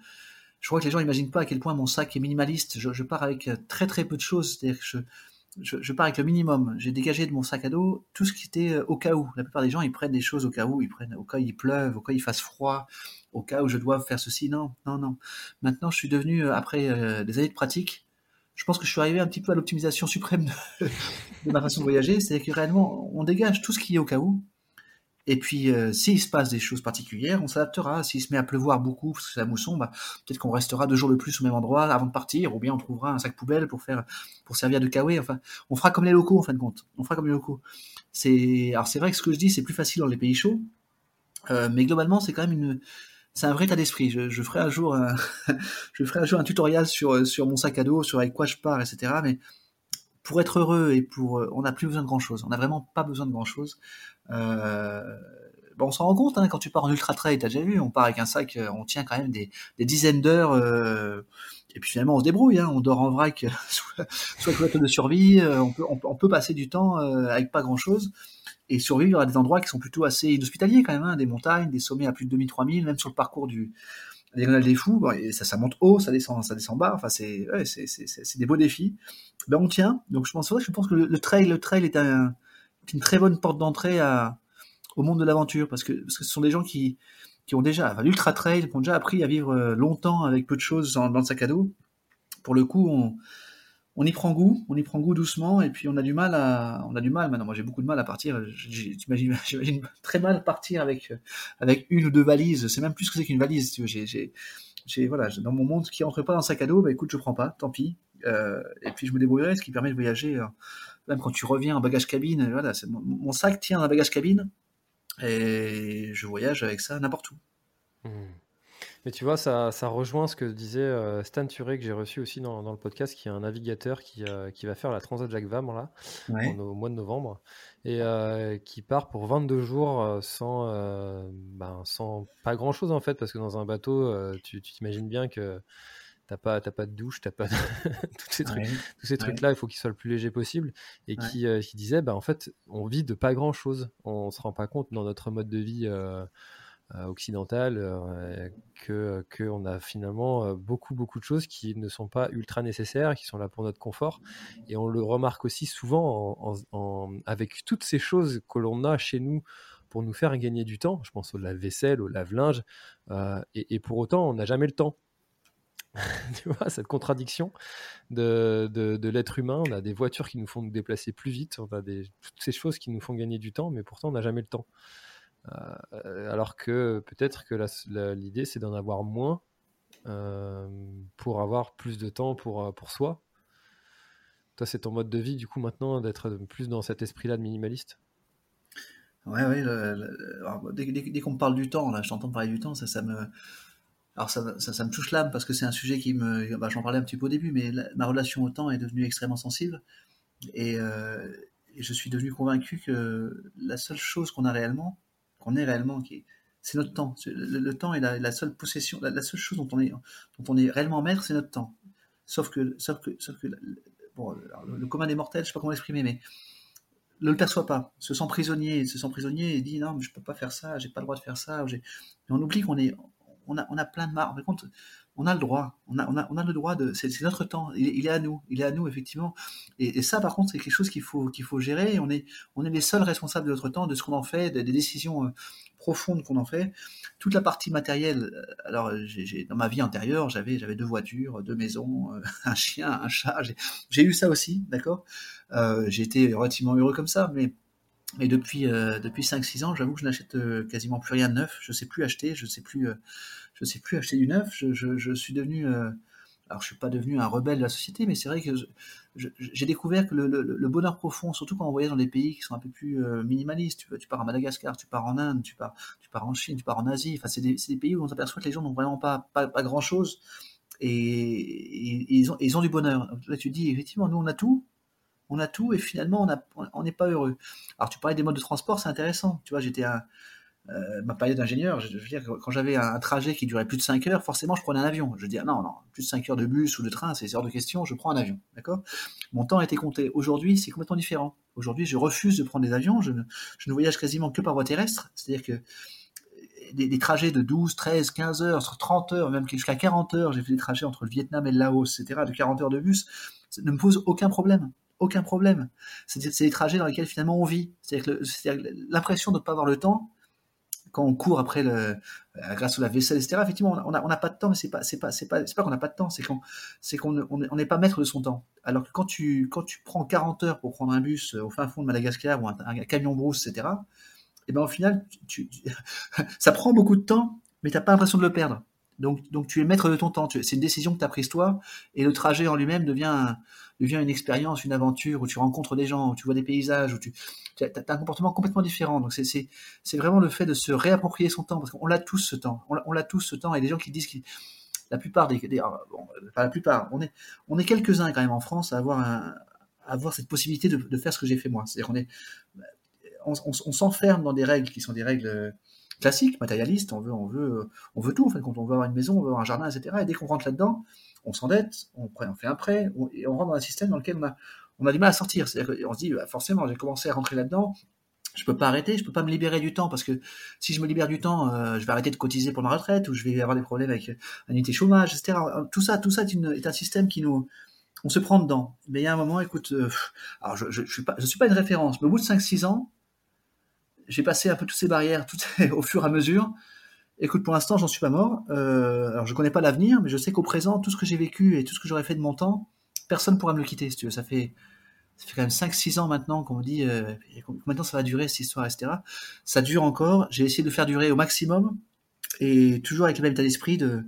je crois que les gens n'imaginent pas à quel point mon sac est minimaliste. Je, pars avec très très peu de choses. C'est-à-dire que je, je, pars avec le minimum. J'ai dégagé de mon sac à dos tout ce qui était euh, au cas où. La plupart des gens, ils prennent des choses au cas où. Ils prennent au cas où il pleuve, au cas où il fasse froid, au cas où je dois faire ceci. Non, non, non. Maintenant, je suis devenu, euh, après euh, des années de pratique, je pense que je suis arrivé un petit peu à l'optimisation suprême de, ma façon de voyager. C'est-à-dire que réellement, on dégage tout ce qui est au cas où. Et puis, euh, s'il se passe des choses particulières, on s'adaptera. S'il se met à pleuvoir beaucoup, parce que c'est la mousson, bah, peut-être qu'on restera deux jours de plus au même endroit avant de partir, ou bien on trouvera un sac poubelle pour faire, pour servir de kawaii. Enfin, on fera comme les locaux, en fin de compte. On fera comme les locaux. C'est, alors c'est vrai que ce que je dis, c'est plus facile dans les pays chauds, mais globalement, c'est quand même une, c'est un vrai état d'esprit. Je, ferai un jour un, je ferai un jour un tutoriel sur, sur mon sac à dos, sur avec quoi je pars, etc. Mais pour être heureux et pour, euh, on n'a plus besoin de grand chose. On n'a vraiment pas besoin de grand chose. Euh, bon, on s'en rend compte hein, quand tu pars en ultra trail. T'as déjà vu, on part avec un sac, euh, on tient quand même des, des dizaines d'heures. Euh, et puis finalement, on se débrouille. Hein, on dort en vrac soit sous de survie. On peut, on, peut passer du temps avec pas grand chose et survivre à des endroits qui sont plutôt assez inhospitaliers quand même, hein, des montagnes, des sommets à plus de 2000-3000, même sur le parcours du diagonale des fous, et ça, ça monte haut, ça descend, ça descend bas, enfin c'est, ouais, des beaux défis. Ben on tient, donc je pense, je pense que le, trail, le trail est, un, une très bonne porte d'entrée au monde de l'aventure, parce que, ce sont des gens qui, ont déjà, l'ultra trail, qui ont déjà appris à vivre euh, longtemps avec peu de choses dans, le sac à dos. Pour le coup, on, y prend goût, on y prend goût doucement, et puis on a du mal on a du mal maintenant. Moi, j'ai beaucoup de mal à partir. J'imagine, très mal partir avec avec une ou deux valises. C'est même plus que c'est qu'une valise. Voilà, dans mon monde qui rentre pas dans un sac à dos, bah écoute, je prends pas, tant pis. Euh, et puis je me débrouillerai, ce qui permet de voyager. Euh, même quand tu reviens en bagage cabine, voilà, mon, sac tient dans un bagage cabine, et je voyage avec ça n'importe où. Mmh. Mais tu vois, ça, ça rejoint ce que disait euh, Stan Turé, que j'ai reçu aussi dans, dans, le podcast, qui est un navigateur qui, euh, qui va faire la Transat Jacques Vabre là, au mois de novembre, et euh, qui part pour 22 jours sans, ben, sans pas grand chose en fait, parce que dans un bateau, tu t'imagines bien que t'as pas, pas de douche, t'as pas tous ces trucs, tous ces trucs là, il faut qu'ils soient le plus léger possible, et qui, qui disait, bah, en fait, on vit de pas grand chose, on se rend pas compte dans notre mode de vie euh, euh, que qu'on a finalement euh, beaucoup beaucoup de choses qui ne sont pas ultra nécessaires, qui sont là pour notre confort. Et on le remarque aussi souvent en, avec toutes ces choses que l'on a chez nous pour nous faire gagner du temps. Je pense au lave-vaisselle, au lave-linge. et, pour autant, on n'a jamais le temps. tu vois, cette contradiction de, de, l'être humain. On a des voitures qui nous font nous déplacer plus vite, on a toutes ces choses qui nous font gagner du temps, mais pourtant on n'a jamais le temps. Euh, alors que peut-être que l'idée c'est d'en avoir moins euh, pour avoir plus de temps pour, euh, pour soi. Toi, c'est ton mode de vie du coup maintenant d'être plus dans cet esprit-là de minimaliste? Ouais, ouais. dès, qu'on me parle du temps, là, je parler du temps, ça, ça me alors ça, ça, me touche l'âme parce que c'est un sujet qui me, bah, j'en parlais un petit peu au début, mais ma relation au temps est devenue extrêmement sensible et, euh, et, je suis devenu convaincu que la seule chose qu'on a réellement, qu'on est réellement, c'est notre temps. Le, temps est la, seule possession, la, seule chose dont on est, dont on est réellement maître, c'est notre temps. Sauf que, sauf que, bon, le, commun des mortels, je sais pas comment l'exprimer, mais ne le perçoit pas, se sent prisonnier, se sent prisonnier et dit non, mais je peux pas faire ça, j'ai pas le droit de faire ça. On oublie qu'on est, on a, on a plein de marre. En compte, on a le droit. On a, on a, on a le droit de. C'est notre temps. Il, est à nous. Il est à nous effectivement. Et, ça, par contre, c'est quelque chose qu'il faut qu'il faut gérer. On est on est les seuls responsables de notre temps, de ce qu'on en fait, des, décisions euh, profondes qu'on en fait. Toute la partie matérielle. Euh, alors, j'ai dans ma vie antérieure, j'avais j'avais deux voitures, deux maisons, euh, un chien, un chat. J'ai eu ça aussi, d'accord? J'ai été relativement heureux comme ça, mais et depuis euh, depuis 5-6 ans, j'avoue que je n'achète euh, quasiment plus rien de neuf. Je sais plus acheter, je sais plus euh, sais plus acheter du neuf. Je, je, je suis devenu alors je suis pas devenu un rebelle de la société, mais c'est vrai que j'ai découvert que le, le, bonheur profond, surtout quand on voyage dans des pays qui sont un peu plus minimalistes, tu, tu pars à Madagascar, tu pars en Inde, tu pars, tu pars en Chine, tu pars en Asie, enfin c'est des, des, pays où on s'aperçoit que les gens n'ont vraiment pas, pas, pas, grand chose et, et, ils, ont, ils ont du bonheur. Là tu dis effectivement nous on a tout, on a tout et finalement on n'est pas heureux. Alors tu parlais des modes de transport, c'est intéressant. Tu vois, j'étais un, euh, ma période d'ingénieur, je, veux dire, quand j'avais un, trajet qui durait plus de 5 heures, forcément je prenais un avion. Je dis non, non, plus de 5 heures de bus ou de train, c'est hors de question, je prends un avion. D'accord? Mon temps a été compté. Aujourd'hui, c'est complètement différent. Aujourd'hui, je refuse de prendre des avions, je ne, voyage quasiment que par voie terrestre. C'est-à-dire que des, trajets de 12, 13, 15 heures, 30 heures, même jusqu'à 40 heures, j'ai fait des trajets entre le Vietnam et le Laos, etc., de 40 heures de bus, ça ne me pose aucun problème aucun problème. C'est des trajets dans lesquels finalement on vit. C'est-à-dire l'impression de ne pas avoir le temps quand on court après le, euh, grâce à la vaisselle, etc. Effectivement, on n'a pas de temps, mais c'est pas, pas, pas, pas qu'on n'a pas de temps, c'est qu'on, c'est qu'on n'est pas maître de son temps. Alors que quand tu, quand tu prends 40 heures pour prendre un bus au fin fond de Madagascar ou un, camion brousse, etc. Et ben au final, ça prend beaucoup de temps, mais tu n'as pas l'impression de le perdre. Donc, donc tu es maître de ton temps. C'est une décision que tu as prise toi, et le trajet en lui-même devient, devient une expérience, une aventure où tu rencontres des gens, où tu vois des paysages, où tu, as, un comportement complètement différent. Donc c'est, vraiment le fait de se réapproprier son temps, parce qu'on l'a tous ce temps. On l'a, tous ce temps, et des gens qui disent que la plupart des, ah, bon, pas la plupart, on est, on est quelques-uns quand même en France à avoir un, avoir cette possibilité de, faire ce que j'ai fait moi. C'est-à-dire qu'on est, on, s'enferme dans des règles qui sont des règles classique, matérialiste, on veut, on veut, on veut tout. En fait, quand on veut avoir une maison, on veut avoir un jardin, etc. Et dès qu'on rentre là-dedans, on s'endette, on, on fait un prêt, et on rentre dans un système dans lequel on a, du mal à sortir. C'est-à-dire qu'on se dit, bah, forcément, j'ai commencé à rentrer là-dedans, je peux pas arrêter, je peux pas me libérer du temps parce que si je me libère du temps, euh, je vais arrêter de cotiser pour ma retraite ou je vais avoir des problèmes avec l'unité chômage, etc. Tout ça, tout ça est, est, un système qui nous, on se prend dedans. Mais il y a un moment, écoute, euh, alors je, je, je, suis pas, suis pas une référence, mais au bout de 5-6 ans, j'ai passé un peu toutes ces barrières toutes, au fur et à mesure. Écoute, pour l'instant, j'en suis pas mort. Euh, alors, je connais pas l'avenir, mais je sais qu'au présent, tout ce que j'ai vécu et tout ce que j'aurais fait de mon temps, personne ne pourra me le quitter, si ça fait quand même 5-6 ans maintenant qu'on me dit euh, maintenant ça va durer cette histoire, etc. Ça dure encore. J'ai essayé de faire durer au maximum et toujours avec le même état d'esprit de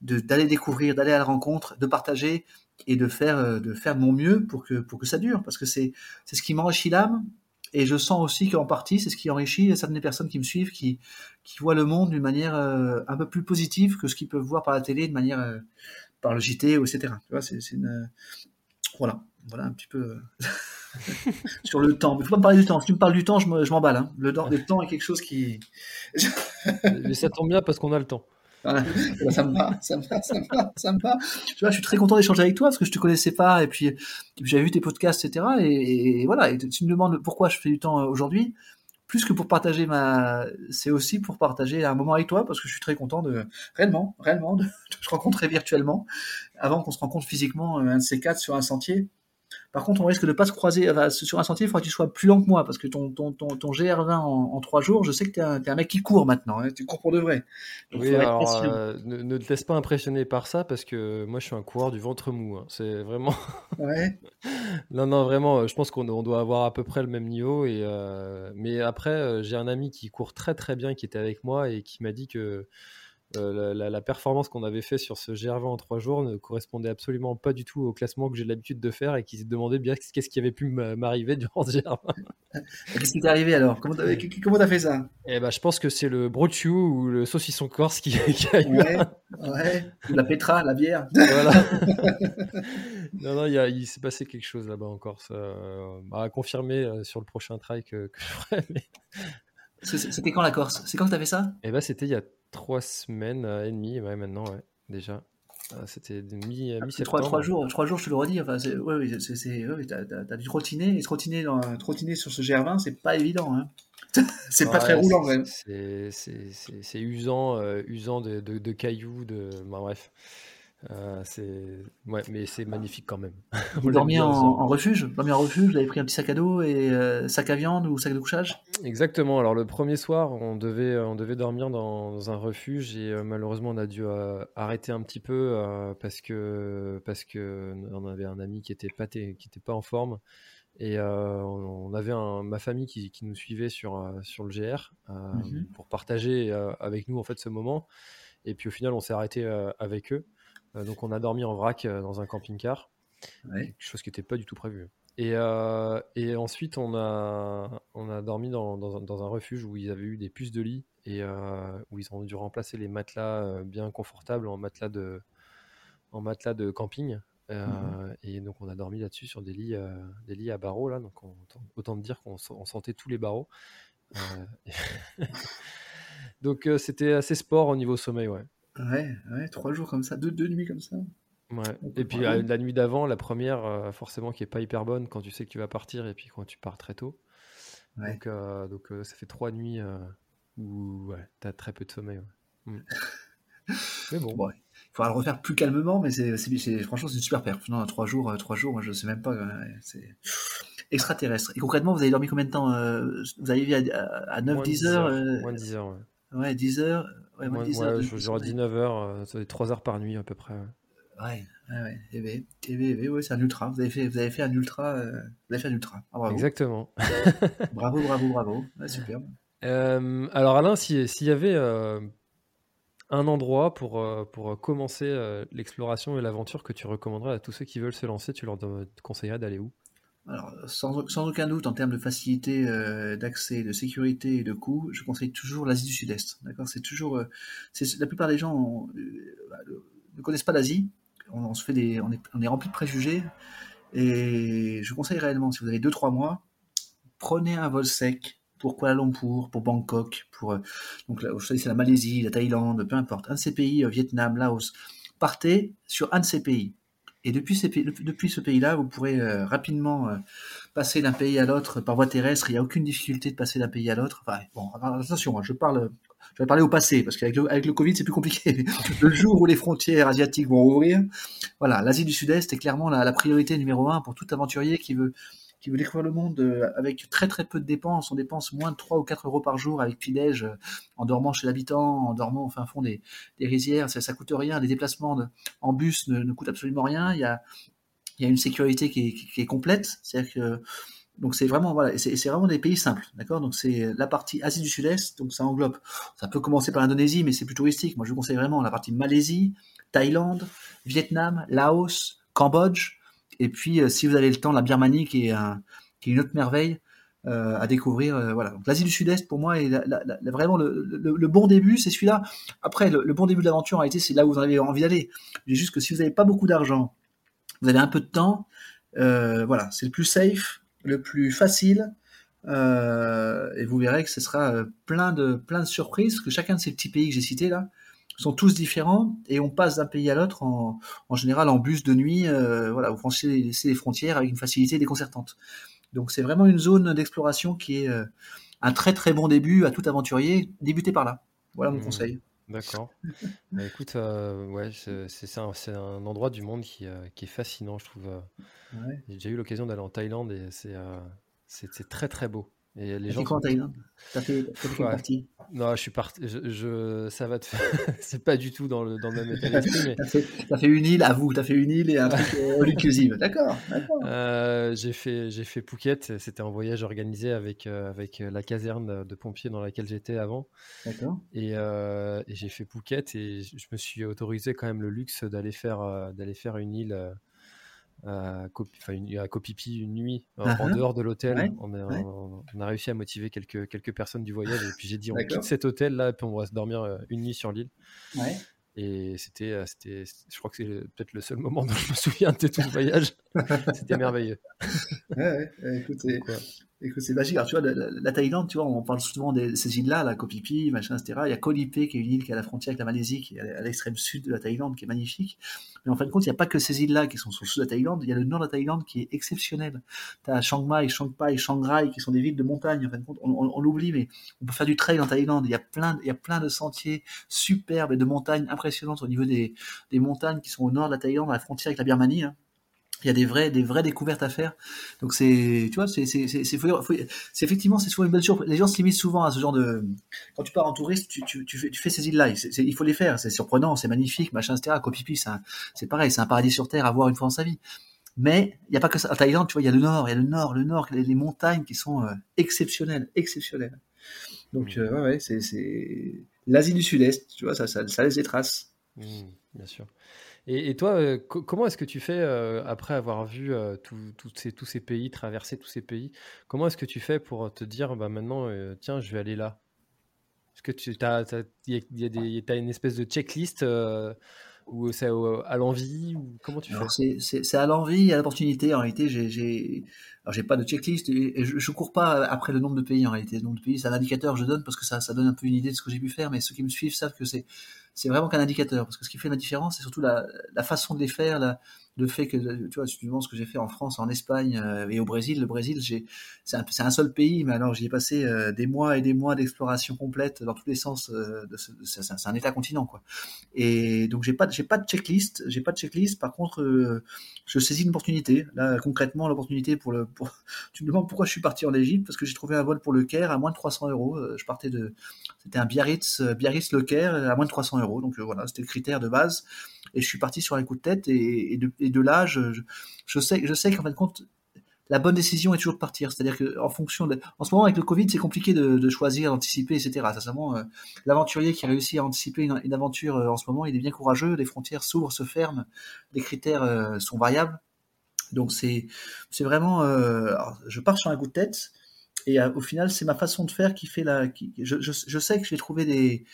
d'aller découvrir, d'aller à la rencontre, de partager et de faire euh, de faire mon mieux pour que pour que ça dure parce que c'est c'est ce qui m'enrichit l'âme et je sens aussi qu'en partie, c'est ce qui enrichit certaines personnes qui me suivent, qui, qui voient le monde d'une manière euh, un peu plus positive que ce qu'ils peuvent voir par la télé, de manière euh, par le JT, etc. Tu vois, c'est, une euh, voilà, voilà un petit peu sur le temps. Mais faut pas me parler du temps. Si tu me parles du temps, je, m'emballe. Hein. Le, le temps est quelque chose qui. Mais ça tombe bien parce qu'on a le temps ça me va, ça me va, ça me va, ça me va. Tu vois, je suis très content d'échanger avec toi parce que je te connaissais pas et puis, j'avais vu tes podcasts, etc. Et, voilà. Et tu me demandes pourquoi je fais du temps euh, aujourd'hui. Plus que pour partager ma, c'est aussi pour partager un moment avec toi parce que je suis très content de, réellement, réellement, de, te rencontrer virtuellement avant qu'on se rencontre physiquement euh, un de ces quatre sur un sentier Par contre, on risque de ne pas se croiser sur un sentier. Il faudra que tu sois plus lent que moi parce que ton, ton, ton, ton GR20 en, trois jours, je sais que tu es, un mec qui court maintenant. Hein. tu cours pour de vrai. oui, alors euh, ne, te laisse pas impressionner par ça parce que moi, je suis un coureur du ventre mou. Hein. C'est vraiment. Ouais. non, non, vraiment. Je pense qu'on doit avoir à peu près le même niveau. Et euh, mais après, j'ai un ami qui court très très bien, qui était avec moi et qui m'a dit que euh, la, performance qu'on avait fait sur ce GR20 en trois jours ne correspondait absolument pas du tout au classement que j'ai l'habitude de faire et qui se demandait bien qu'est-ce qui avait pu m'arriver durant ce GR20. Qu'est-ce qui t'est arrivé alors? Comment t'as fait ça? Eh ben, Je pense que c'est le brochu ou le saucisson corse qui, a eu. Ouais, ouais. la pétra, la bière. Voilà. non, non, il, s'est passé quelque chose là-bas en Corse. Euh, à confirmer euh, sur le prochain trail que, je ferai. C'était quand la Corse? C'est quand que t'as fait ça? Eh ben, c'était il y a trois semaines et demie, ouais, maintenant, ouais, déjà. Ah, c'était mi, mi septembre. Trois, trois, jours, trois jours, je te le redis. Enfin, c'est, ouais, ouais, c'est, ouais, t'as, t'as, dû trottiner et trottiner, dans, trottiner sur ce GR20, c'est pas évident. Hein. c'est pas très roulant, même. C'est, c'est, c'est, usant, euh, usant de, de, de, cailloux, de, bah, bref. Euh, c'est ouais, mais c'est magnifique quand même. Vous dormiez en, refuge Dormiez en refuge Vous avez pris un petit sac à dos et euh, sac à viande ou sac de couchage? Exactement. Alors le premier soir, on devait on devait dormir dans un refuge et euh, malheureusement on a dû arrêter un petit peu parce que parce que on avait un ami qui était pas qui était pas en forme et on avait un, ma famille qui, qui, nous suivait sur sur le GR mhm. pour partager avec nous en fait ce moment. Et puis au final, on s'est arrêté avec eux. Euh, donc on a dormi en vrac euh, dans un camping-car, quelque chose qui n'était pas du tout prévu. Et, euh, et, ensuite, on a, on a dormi dans, dans, un, refuge où ils avaient eu des puces de lit et où ils ont dû remplacer les matelas bien confortables en matelas de, en matelas de camping. Mhm. Et donc, on a dormi là-dessus sur des lits, des lits à barreaux. Là, donc, autant dire qu'on sentait tous les barreaux. donc, c'était assez sport au niveau sommeil, ouais. Ouais, ouais, trois jours comme ça, deux, deux nuits comme ça. Ouais. Et puis la, nuit d'avant, la première, euh, forcément, qui est pas hyper bonne quand tu sais que tu vas partir et puis quand tu pars très tôt. Donc, euh, donc euh, ça fait trois nuits où ouais, tu as très peu de sommeil. Mm. Mais bon. il faudra le refaire plus calmement, mais c'est, franchement, c'est une super perf. Non, trois jours, trois jours, moi je sais même pas. c'est extraterrestre. Et concrètement, vous avez dormi combien de temps Vous avez à, à 9-10 heures, Moins 10 heures, ouais. Ouais, 10 heures. Ouais, moi, 10 heures, j'aurais 19 heures, ça fait 3 heures par nuit à peu près. Ouais, ouais, ouais. TV, TV, ouais, c'est un ultra. Vous avez fait, vous avez fait un ultra. Euh, vous avez fait un ultra. Ah, bravo. Exactement. bravo, bravo, bravo. Ouais, superbe. Euh, alors Alain, s'il y avait euh, un endroit pour, euh, pour commencer euh, l'exploration et l'aventure que tu recommanderais à tous ceux qui veulent se lancer, tu leur conseillerais d'aller où? Alors, sans, aucun doute, en termes de facilité euh, d'accès, de sécurité et de coût, je conseille toujours l'Asie du Sud-Est. D'accord, c'est toujours, euh, la plupart des gens euh, bah, ne connaissent pas l'Asie. On, se fait des, on est, on est rempli de préjugés. Et je conseille réellement, si vous avez 2-3 mois, prenez un vol sec pour Kuala Lumpur, pour Bangkok, pour donc là, c'est la Malaisie, la Thaïlande, peu importe, un de ces pays, Vietnam, Laos. Partez sur un de ces pays et depuis, ce pays-là, vous pourrez euh, rapidement euh, passer d'un pays à l'autre par voie terrestre. Il n'y a aucune difficulté de passer d'un pays à l'autre. Attention, hein, je parle, je vais parler au passé parce qu'avec le, Covid, c'est plus compliqué. le jour où les frontières asiatiques vont ouvrir, voilà, l'Asie du Sud-Est est clairement la, la, priorité numéro un pour tout aventurier qui veut qui veut découvrir le monde euh, avec très très peu de dépenses. On dépense moins de 3 ou 4 euros par jour avec petit-déj, euh, en dormant chez l'habitant, en dormant au fin fond des, rizières. Ça, ça coûte rien. Les déplacements en bus ne, coûtent absolument rien. Il y a, une sécurité qui est, complète. Que donc c'est vraiment c'est des pays simples. Donc c'est la partie Asie du Sud-Est, donc ça englobe. Ça peut commencer par l'Indonésie, mais c'est plus touristique. Moi, je vous conseille vraiment la partie Malaisie, Thaïlande, Vietnam, Laos, Cambodge. Et puis, euh, si vous avez le temps, la Birmanie, qui est, une autre merveille euh, à découvrir. Euh, voilà. L'Asie du Sud-Est, pour moi, est vraiment le, bon début, c'est celui-là. Après, le, bon début de l'aventure, a été, c'est là où vous avez envie d'aller. Mais juste que si vous n'avez pas beaucoup d'argent, vous avez un peu de temps, voilà, c'est le plus safe, le plus facile. et vous verrez que ce sera plein de plein de surprises que chacun de ces petits pays que j'ai cités là sont tous différents et on passe d'un pays à l'autre en, en, général en bus de nuit. Euh, voilà, vous franchissez les, frontières avec une facilité déconcertante. Donc c'est vraiment une zone d'exploration qui est euh, un très très bon début à tout aventurier. Débutez par là. Voilà mon mmh. conseil. D'accord. Bah, écoute, euh, ouais, c'est un, un, endroit du monde qui, euh, qui, est fascinant, je trouve. J'ai déjà eu l'occasion d'aller en Thaïlande et c'est très très beau. Et les gens. Quoi en Thaïlande T'as fait, quelle partie Non, je suis parti. Je, ça va te faire. c'est pas du tout dans le, dans le même état d'esprit. T'as, fait, fait, une île, à vous. T'as fait une île et un truc all inclusive. D'accord. d'accord. Euh, j'ai fait, j'ai fait Phuket. C'était un voyage organisé avec euh, avec la caserne de pompiers dans laquelle j'étais avant. D'accord. Et, euh, et j'ai fait Phuket et je me suis autorisé quand même le luxe d'aller faire d'aller faire une île à, Copipi une nuit en uh-huh. dehors de l'hôtel. On, on, a réussi à motiver quelques, quelques personnes du voyage et puis j'ai dit on quitte cet hôtel là et puis on va se dormir euh, une nuit sur l'île. Et c'était, euh, c'était, je crois que c'est peut-être le seul moment dont je me souviens de tout le voyage. c'était merveilleux. ouais, écoutez, Écoute, c'est magique. Alors, tu vois, la, Thaïlande, tu vois, on parle souvent de ces îles-là, la Koh Phi machin, etc. Il y a Koh Lipe, qui est une île qui est à la frontière avec la Malaisie, qui est à l'extrême sud de la Thaïlande, qui est magnifique. Mais en fin de compte, il n'y a pas que ces îles-là qui sont sur le sud de la Thaïlande. Il y a le nord de la Thaïlande qui est exceptionnel. Tu as Chiang Mai, Chiang Pai, Chiang Rai, qui sont des villes de montagne. En fin de compte, on, l'oublie, mais on peut faire du trail en Thaïlande. Il y a plein, il y a plein de sentiers superbes et de montagnes impressionnantes au niveau des, des montagnes qui sont au nord de la Thaïlande, à la frontière avec la Birmanie. Hein il y a des vraies, des vraies découvertes à faire. Donc c'est, tu vois, c'est, c'est, c'est, c'est effectivement, c'est souvent une bonne surprise. Les gens se limitent souvent à ce genre de, quand tu pars en touriste, tu, tu, tu fais, tu fais ces îles-là. il faut les faire. C'est surprenant, c'est magnifique, machin, etc. Copipi, c'est pareil, c'est un paradis sur terre à voir une fois dans sa vie. Mais il n'y a pas que ça. En Thaïlande, tu vois, il y a le nord, il y a le nord, le nord, les, montagnes qui sont euh, exceptionnelles, exceptionnelles. Donc, mmh. euh, ouais, ouais, c'est, c'est l'Asie du Sud-Est, tu vois, ça, ça, ça laisse des traces. Mmh, bien sûr. Et, toi, euh, comment est-ce que tu fais euh, après avoir vu euh, ces, tous ces pays, traverser tous ces pays Comment est-ce que tu fais pour te dire, bah, maintenant, tiens, je vais aller là? Est-ce que tu as, as, une espèce de checklist ou c'est à l'envie ou comment tu fais? C'est à l'envie, à l'opportunité. En réalité, j'ai j'ai pas de checklist et je, je cours pas après le nombre de pays en réalité. Le nombre de pays, c'est un indicateur que je donne parce que ça, ça donne un peu une idée de ce que j'ai pu faire. Mais ceux qui me suivent savent que c'est c'est vraiment qu'un indicateur parce que ce qui fait la différence, c'est surtout la, la façon de les faire, la, le fait que, tu vois, si tu ce que j'ai fait en France, en Espagne euh, et au Brésil, le Brésil, c'est un, un, seul pays, mais alors j'y ai passé euh, des mois et des mois d'exploration complète dans tous les sens. Euh, c'est un État-continent, quoi. Et donc j'ai pas, j'ai pas de checklist, j'ai pas de checklist. Par contre, je saisis une opportunité. Là, concrètement, l'opportunité pour le, pour... tu me demandes pourquoi je suis parti en Égypte parce que j'ai trouvé un vol pour le Caire à moins de 300 euros. Je partais de, c'était un Biarritz, Biarritz le Caire à moins de 300 euros. Donc voilà, c'était le critère de base et je suis parti sur un coup de tête et, de, là, je, sais, je sais qu'en fin de compte, la bonne décision est toujours de partir. C'est-à-dire que en fonction de, en ce moment avec le Covid, c'est compliqué de, choisir, d'anticiper, etc. Sincèrement, euh, l'aventurier qui a réussi à anticiper une, aventure euh, en ce moment, il est bien courageux. Les frontières s'ouvrent, se ferment, les critères euh, sont variables. Donc c'est c'est vraiment, je pars sur un coup de tête et au final, c'est ma façon de faire qui fait la. Je, je, sais que je vais trouver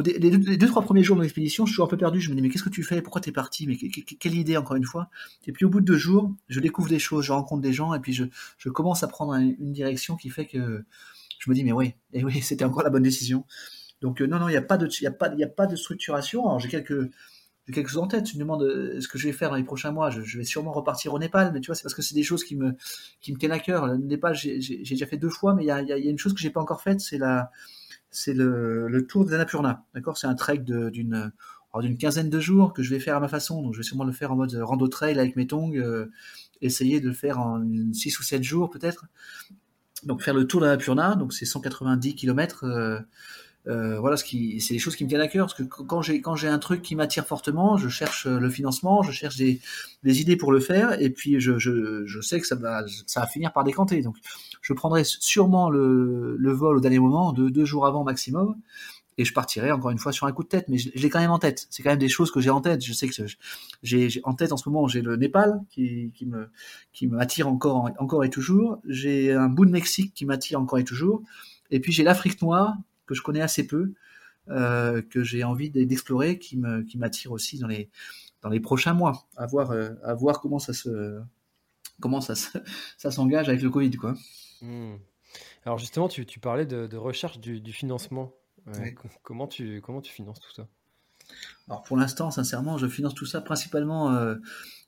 les, deux, trois premiers jours de l'expédition, je suis un peu perdu. Je me dis, mais qu'est-ce que tu fais? Pourquoi tu es parti? Mais quelle idée, encore une fois? Et puis au bout de deux jours, je découvre des choses, je rencontre des gens, et puis je, commence à prendre une direction qui fait que je me dis, mais oui, et oui, c'était encore la bonne décision. Donc euh, non, non, il n'y a pas de, a a pas de structuration. Alors j'ai quelques, j'ai quelque chose en tête. Tu me demandes euh, ce que je vais faire dans les prochains mois. Je, je, vais sûrement repartir au Népal, mais tu vois, c'est parce que c'est des choses qui me, qui me tiennent à cœur. Le Népal, j'ai déjà fait deux fois, mais il y a, y a, une chose que j'ai pas encore faite, c'est la, c'est le, tour de Annapurna. D'accord? C'est un trek d'une d'une quinzaine de jours que je vais faire à ma façon. Donc je vais sûrement le faire en mode rando trail avec mes tongs, euh, essayer de le faire en 6 ou 7 jours peut-être. Donc faire le tour de donc c'est 190 km. Euh, voilà, ce qui, c'est des choses qui me tiennent à cœur parce que quand j'ai quand j'ai un truc qui m'attire fortement, je cherche le financement, je cherche des, des idées pour le faire, et puis je, je, je sais que ça va ça va finir par décanter. Donc je prendrai sûrement le, le vol au dernier moment, de deux jours avant maximum, et je partirai encore une fois sur un coup de tête. Mais je, l'ai quand même en tête. C'est quand même des choses que j'ai en tête. Je sais que j'ai en tête en ce moment, j'ai le Népal qui, qui me qui m'attire encore encore et toujours. J'ai un bout de Mexique qui m'attire encore et toujours. Et puis j'ai l'Afrique noire que je connais assez peu, euh, que j'ai envie d'explorer, qui me qui m'attire aussi dans les dans les prochains mois, à voir euh, à voir comment ça se comment ça ça s'engage avec le Covid quoi. Hmm. Alors justement, tu, tu parlais de, de recherche du, du financement. Comment tu comment tu finances tout ça? Alors pour l'instant, sincèrement, je finance tout ça principalement euh,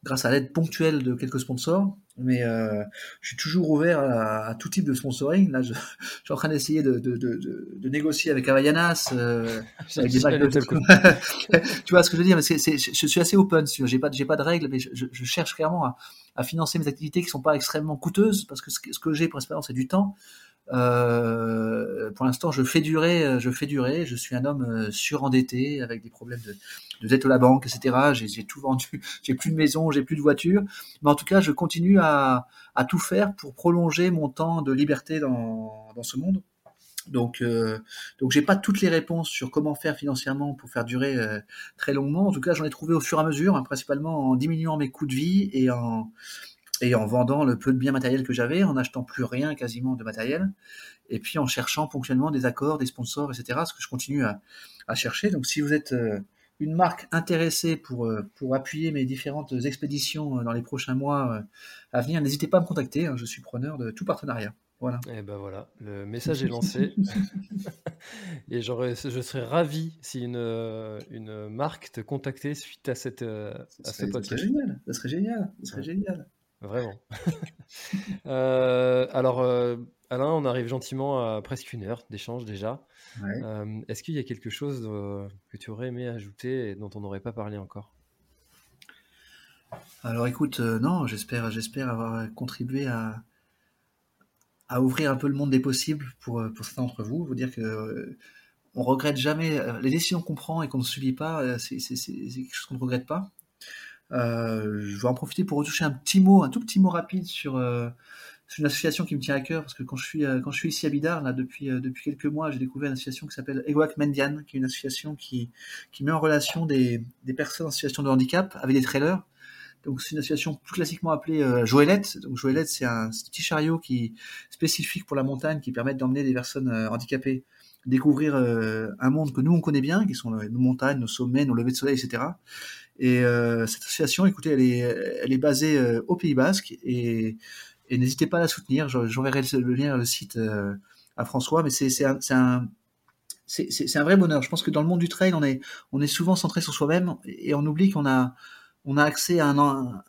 grâce à l'aide ponctuelle de quelques sponsors, mais euh, je suis toujours ouvert à, tout type de sponsoring. Là, je, suis en train d'essayer de, de, de, de, négocier avec Havaianas, euh, avec des tu vois ce que je veux dire mais Je suis assez open. J'ai pas, pas de règles, mais je, je cherche clairement à, à, financer mes activités qui sont pas extrêmement coûteuses, parce que ce, ce que j'ai principalement, c'est du temps. Euh, pour l'instant, je fais durer, je fais durer. Je suis un homme euh, surendetté avec des problèmes de, de dette à la banque, etc. J'ai tout vendu, j'ai plus de maison, j'ai plus de voiture. Mais en tout cas, je continue à, tout faire pour prolonger mon temps de liberté dans, ce monde. Donc, euh, donc j'ai pas toutes les réponses sur comment faire financièrement pour faire durer euh, très longuement. En tout cas, j'en ai trouvé au fur et à mesure, hein, principalement en diminuant mes coûts de vie et en et en vendant le peu de biens matériels que j'avais, en n'achetant plus rien quasiment de matériel, et puis en cherchant ponctuellement des accords, des sponsors, etc. Ce que je continue à, à chercher. Donc si vous êtes euh, une marque intéressée pour, euh, pour appuyer mes différentes expéditions euh, dans les prochains mois à venir, n'hésitez pas à me contacter. Hein. je suis preneur de tout partenariat. Voilà. Et eh ben voilà, le message est lancé. et je serais ravi si une, une marque te contactait suite à, cette, à ce podcast. Ça serait génial. Ça serait génial. Ça serait génial. Vraiment. Euh, alors, euh, Alain, on arrive gentiment à presque une heure d'échange déjà. Euh, est-ce qu'il y a quelque chose que tu aurais aimé ajouter et dont on n'aurait pas parlé encore? Alors écoute, non, j'espère, j'espère avoir contribué à, à ouvrir un peu le monde des possibles pour, pour certains d'entre vous. Vous dire que on regrette jamais les décisions qu'on prend et qu'on ne subit pas, c'est quelque chose qu'on ne regrette pas. Euh, je vais en profiter pour retoucher un petit mot, un tout petit mot rapide sur, euh, une association qui me tient à cœur parce que quand je suis euh, quand je suis ici à Bidar là depuis depuis quelques mois, j'ai découvert une association qui s'appelle Ewak Mendian, qui est une association qui qui met en relation des, des personnes en situation de handicap avec des trailers. Donc c'est une association plus classiquement appelée euh, Joëlette. Donc Joëlette, c'est un petit chariot qui spécifique pour la montagne qui permet d'emmener des personnes handicapées découvrir un monde que nous on connaît bien, qui sont nos montagnes, nos sommets, nos levées de soleil, etc. Et euh, cette association, écoutez, elle est, elle est basée euh, au Pays Basque et, et n'hésitez pas à la soutenir. J'enverrai le, lien le site euh, à François, mais c'est un, un c'est un vrai bonheur. Je pense que dans le monde du trail, on est, on est souvent centré sur soi-même et on oublie qu'on a, on a accès à un,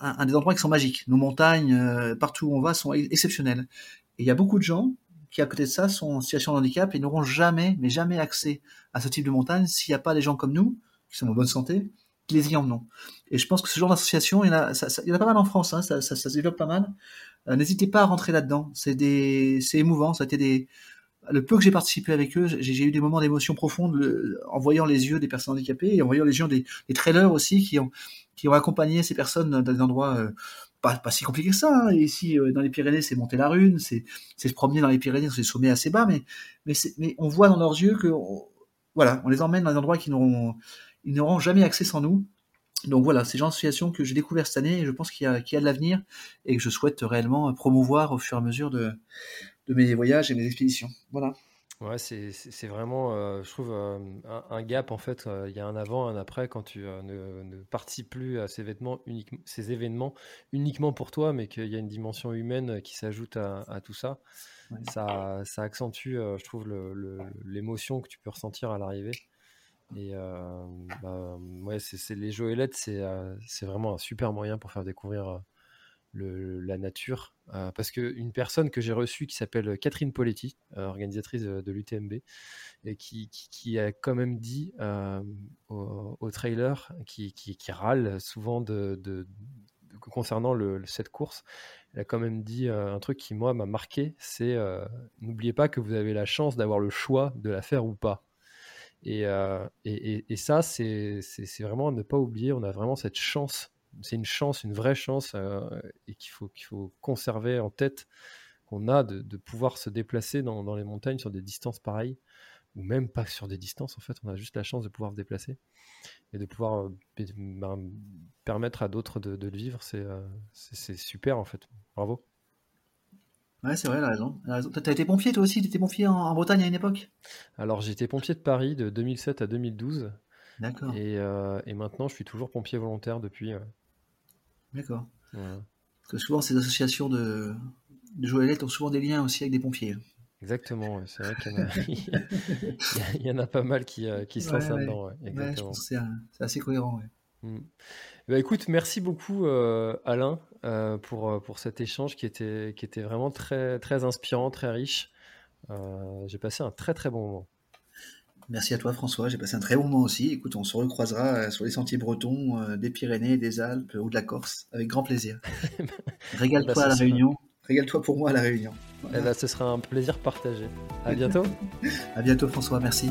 un, des endroits qui sont magiques. Nos montagnes, partout où on va, sont exceptionnelles. Et il y a beaucoup de gens qui, à côté de ça, sont en situation de handicap et n'auront jamais, mais jamais accès à ce type de montagne s'il n'y a pas des gens comme nous, qui sont en bonne santé, les y emmenons. Et je pense que ce genre d'association, il, y en a, pas mal en France, hein, ça, se développe pas mal. Euh, n'hésitez pas à rentrer là-dedans. C'est c'est émouvant. Ça a été des, le peu que j'ai participé avec eux, j'ai eu des moments d'émotion profonde en voyant les yeux des personnes handicapées et en voyant les yeux des, des trailers aussi qui ont, qui ont accompagné ces personnes dans des endroits euh, pas, pas si compliqués que ça. Hein. Ici, euh, dans les Pyrénées, c'est monter la rune, c'est se promener dans les Pyrénées sur des sommets assez bas, mais, mais, mais on voit dans leurs yeux que, voilà, on les emmène dans des endroits qui n'auront ils n'auront jamais accès sans nous. Donc voilà, c'est une association que j'ai découvert cette année et je pense qu'il y a, qu'il y a de l'avenir et que je souhaite réellement promouvoir au fur et à mesure de, de mes voyages et mes expéditions. Voilà. Ouais, c'est, vraiment, euh, je trouve, euh, un, gap en fait. Euh, il y a un avant, un après quand tu ne, ne, participes plus à ces, vêtements ces événements uniquement pour toi, mais qu'il y a une dimension humaine qui s'ajoute à, à tout ça. ça. Ça accentue, je trouve, le, l'émotion que tu peux ressentir à l'arrivée. Et bah, ouais, c'est, les Joëlettes, c'est, euh, vraiment un super moyen pour faire découvrir le, la nature. parce qu'une personne que j'ai reçue qui s'appelle Catherine Poletti, organisatrice de, l'UTMB, et qui, qui, a quand même dit au, trailer, qui, qui, qui, râle souvent de, de, concernant le, cette course, elle a quand même dit un truc qui, moi, m'a marqué, c'est n'oubliez pas que vous avez la chance d'avoir le choix de la faire ou pas. Euh, et, ça, c'est vraiment ne pas oublier, on a vraiment cette chance, c'est une chance, une vraie chance, euh, et qu'il faut, qu'il faut conserver en tête qu'on a de, pouvoir se déplacer dans, les montagnes sur des distances pareilles, ou même pas sur des distances, en fait, on a juste la chance de pouvoir se déplacer et de pouvoir euh, ben, permettre à d'autres de, le vivre, c'est super en fait. Bravo. Ouais, c'est vrai, elle a raison. Elle raison. T'as été pompier toi aussi? T'étais pompier en, Bretagne à une époque? Alors, j'étais pompier de Paris de 2007 à 2012. D'accord. Et, euh, et maintenant, je suis toujours pompier volontaire depuis. Euh. D'accord. Parce que souvent, ces associations de, de Joëlette ont souvent des liens aussi avec des pompiers. Exactement, c'est vrai qu'il y, en a pas mal qui, qui se lancent là-dedans. je pense que c'est assez cohérent. Mmh. Bah, écoute, merci beaucoup Alain pour, pour cet échange qui était, qui était vraiment très, très inspirant, très riche. J'ai passé un très très bon moment. Merci à toi François, j'ai passé un très bon moment aussi. Écoute, on se recroisera euh, sur les sentiers bretons euh, des Pyrénées, des Alpes ou de la Corse, avec grand plaisir. Régale-toi bah, à la Réunion, régale-toi pour moi à la Réunion. Eh ben, ce sera un plaisir partagé. À bientôt. à bientôt François, merci.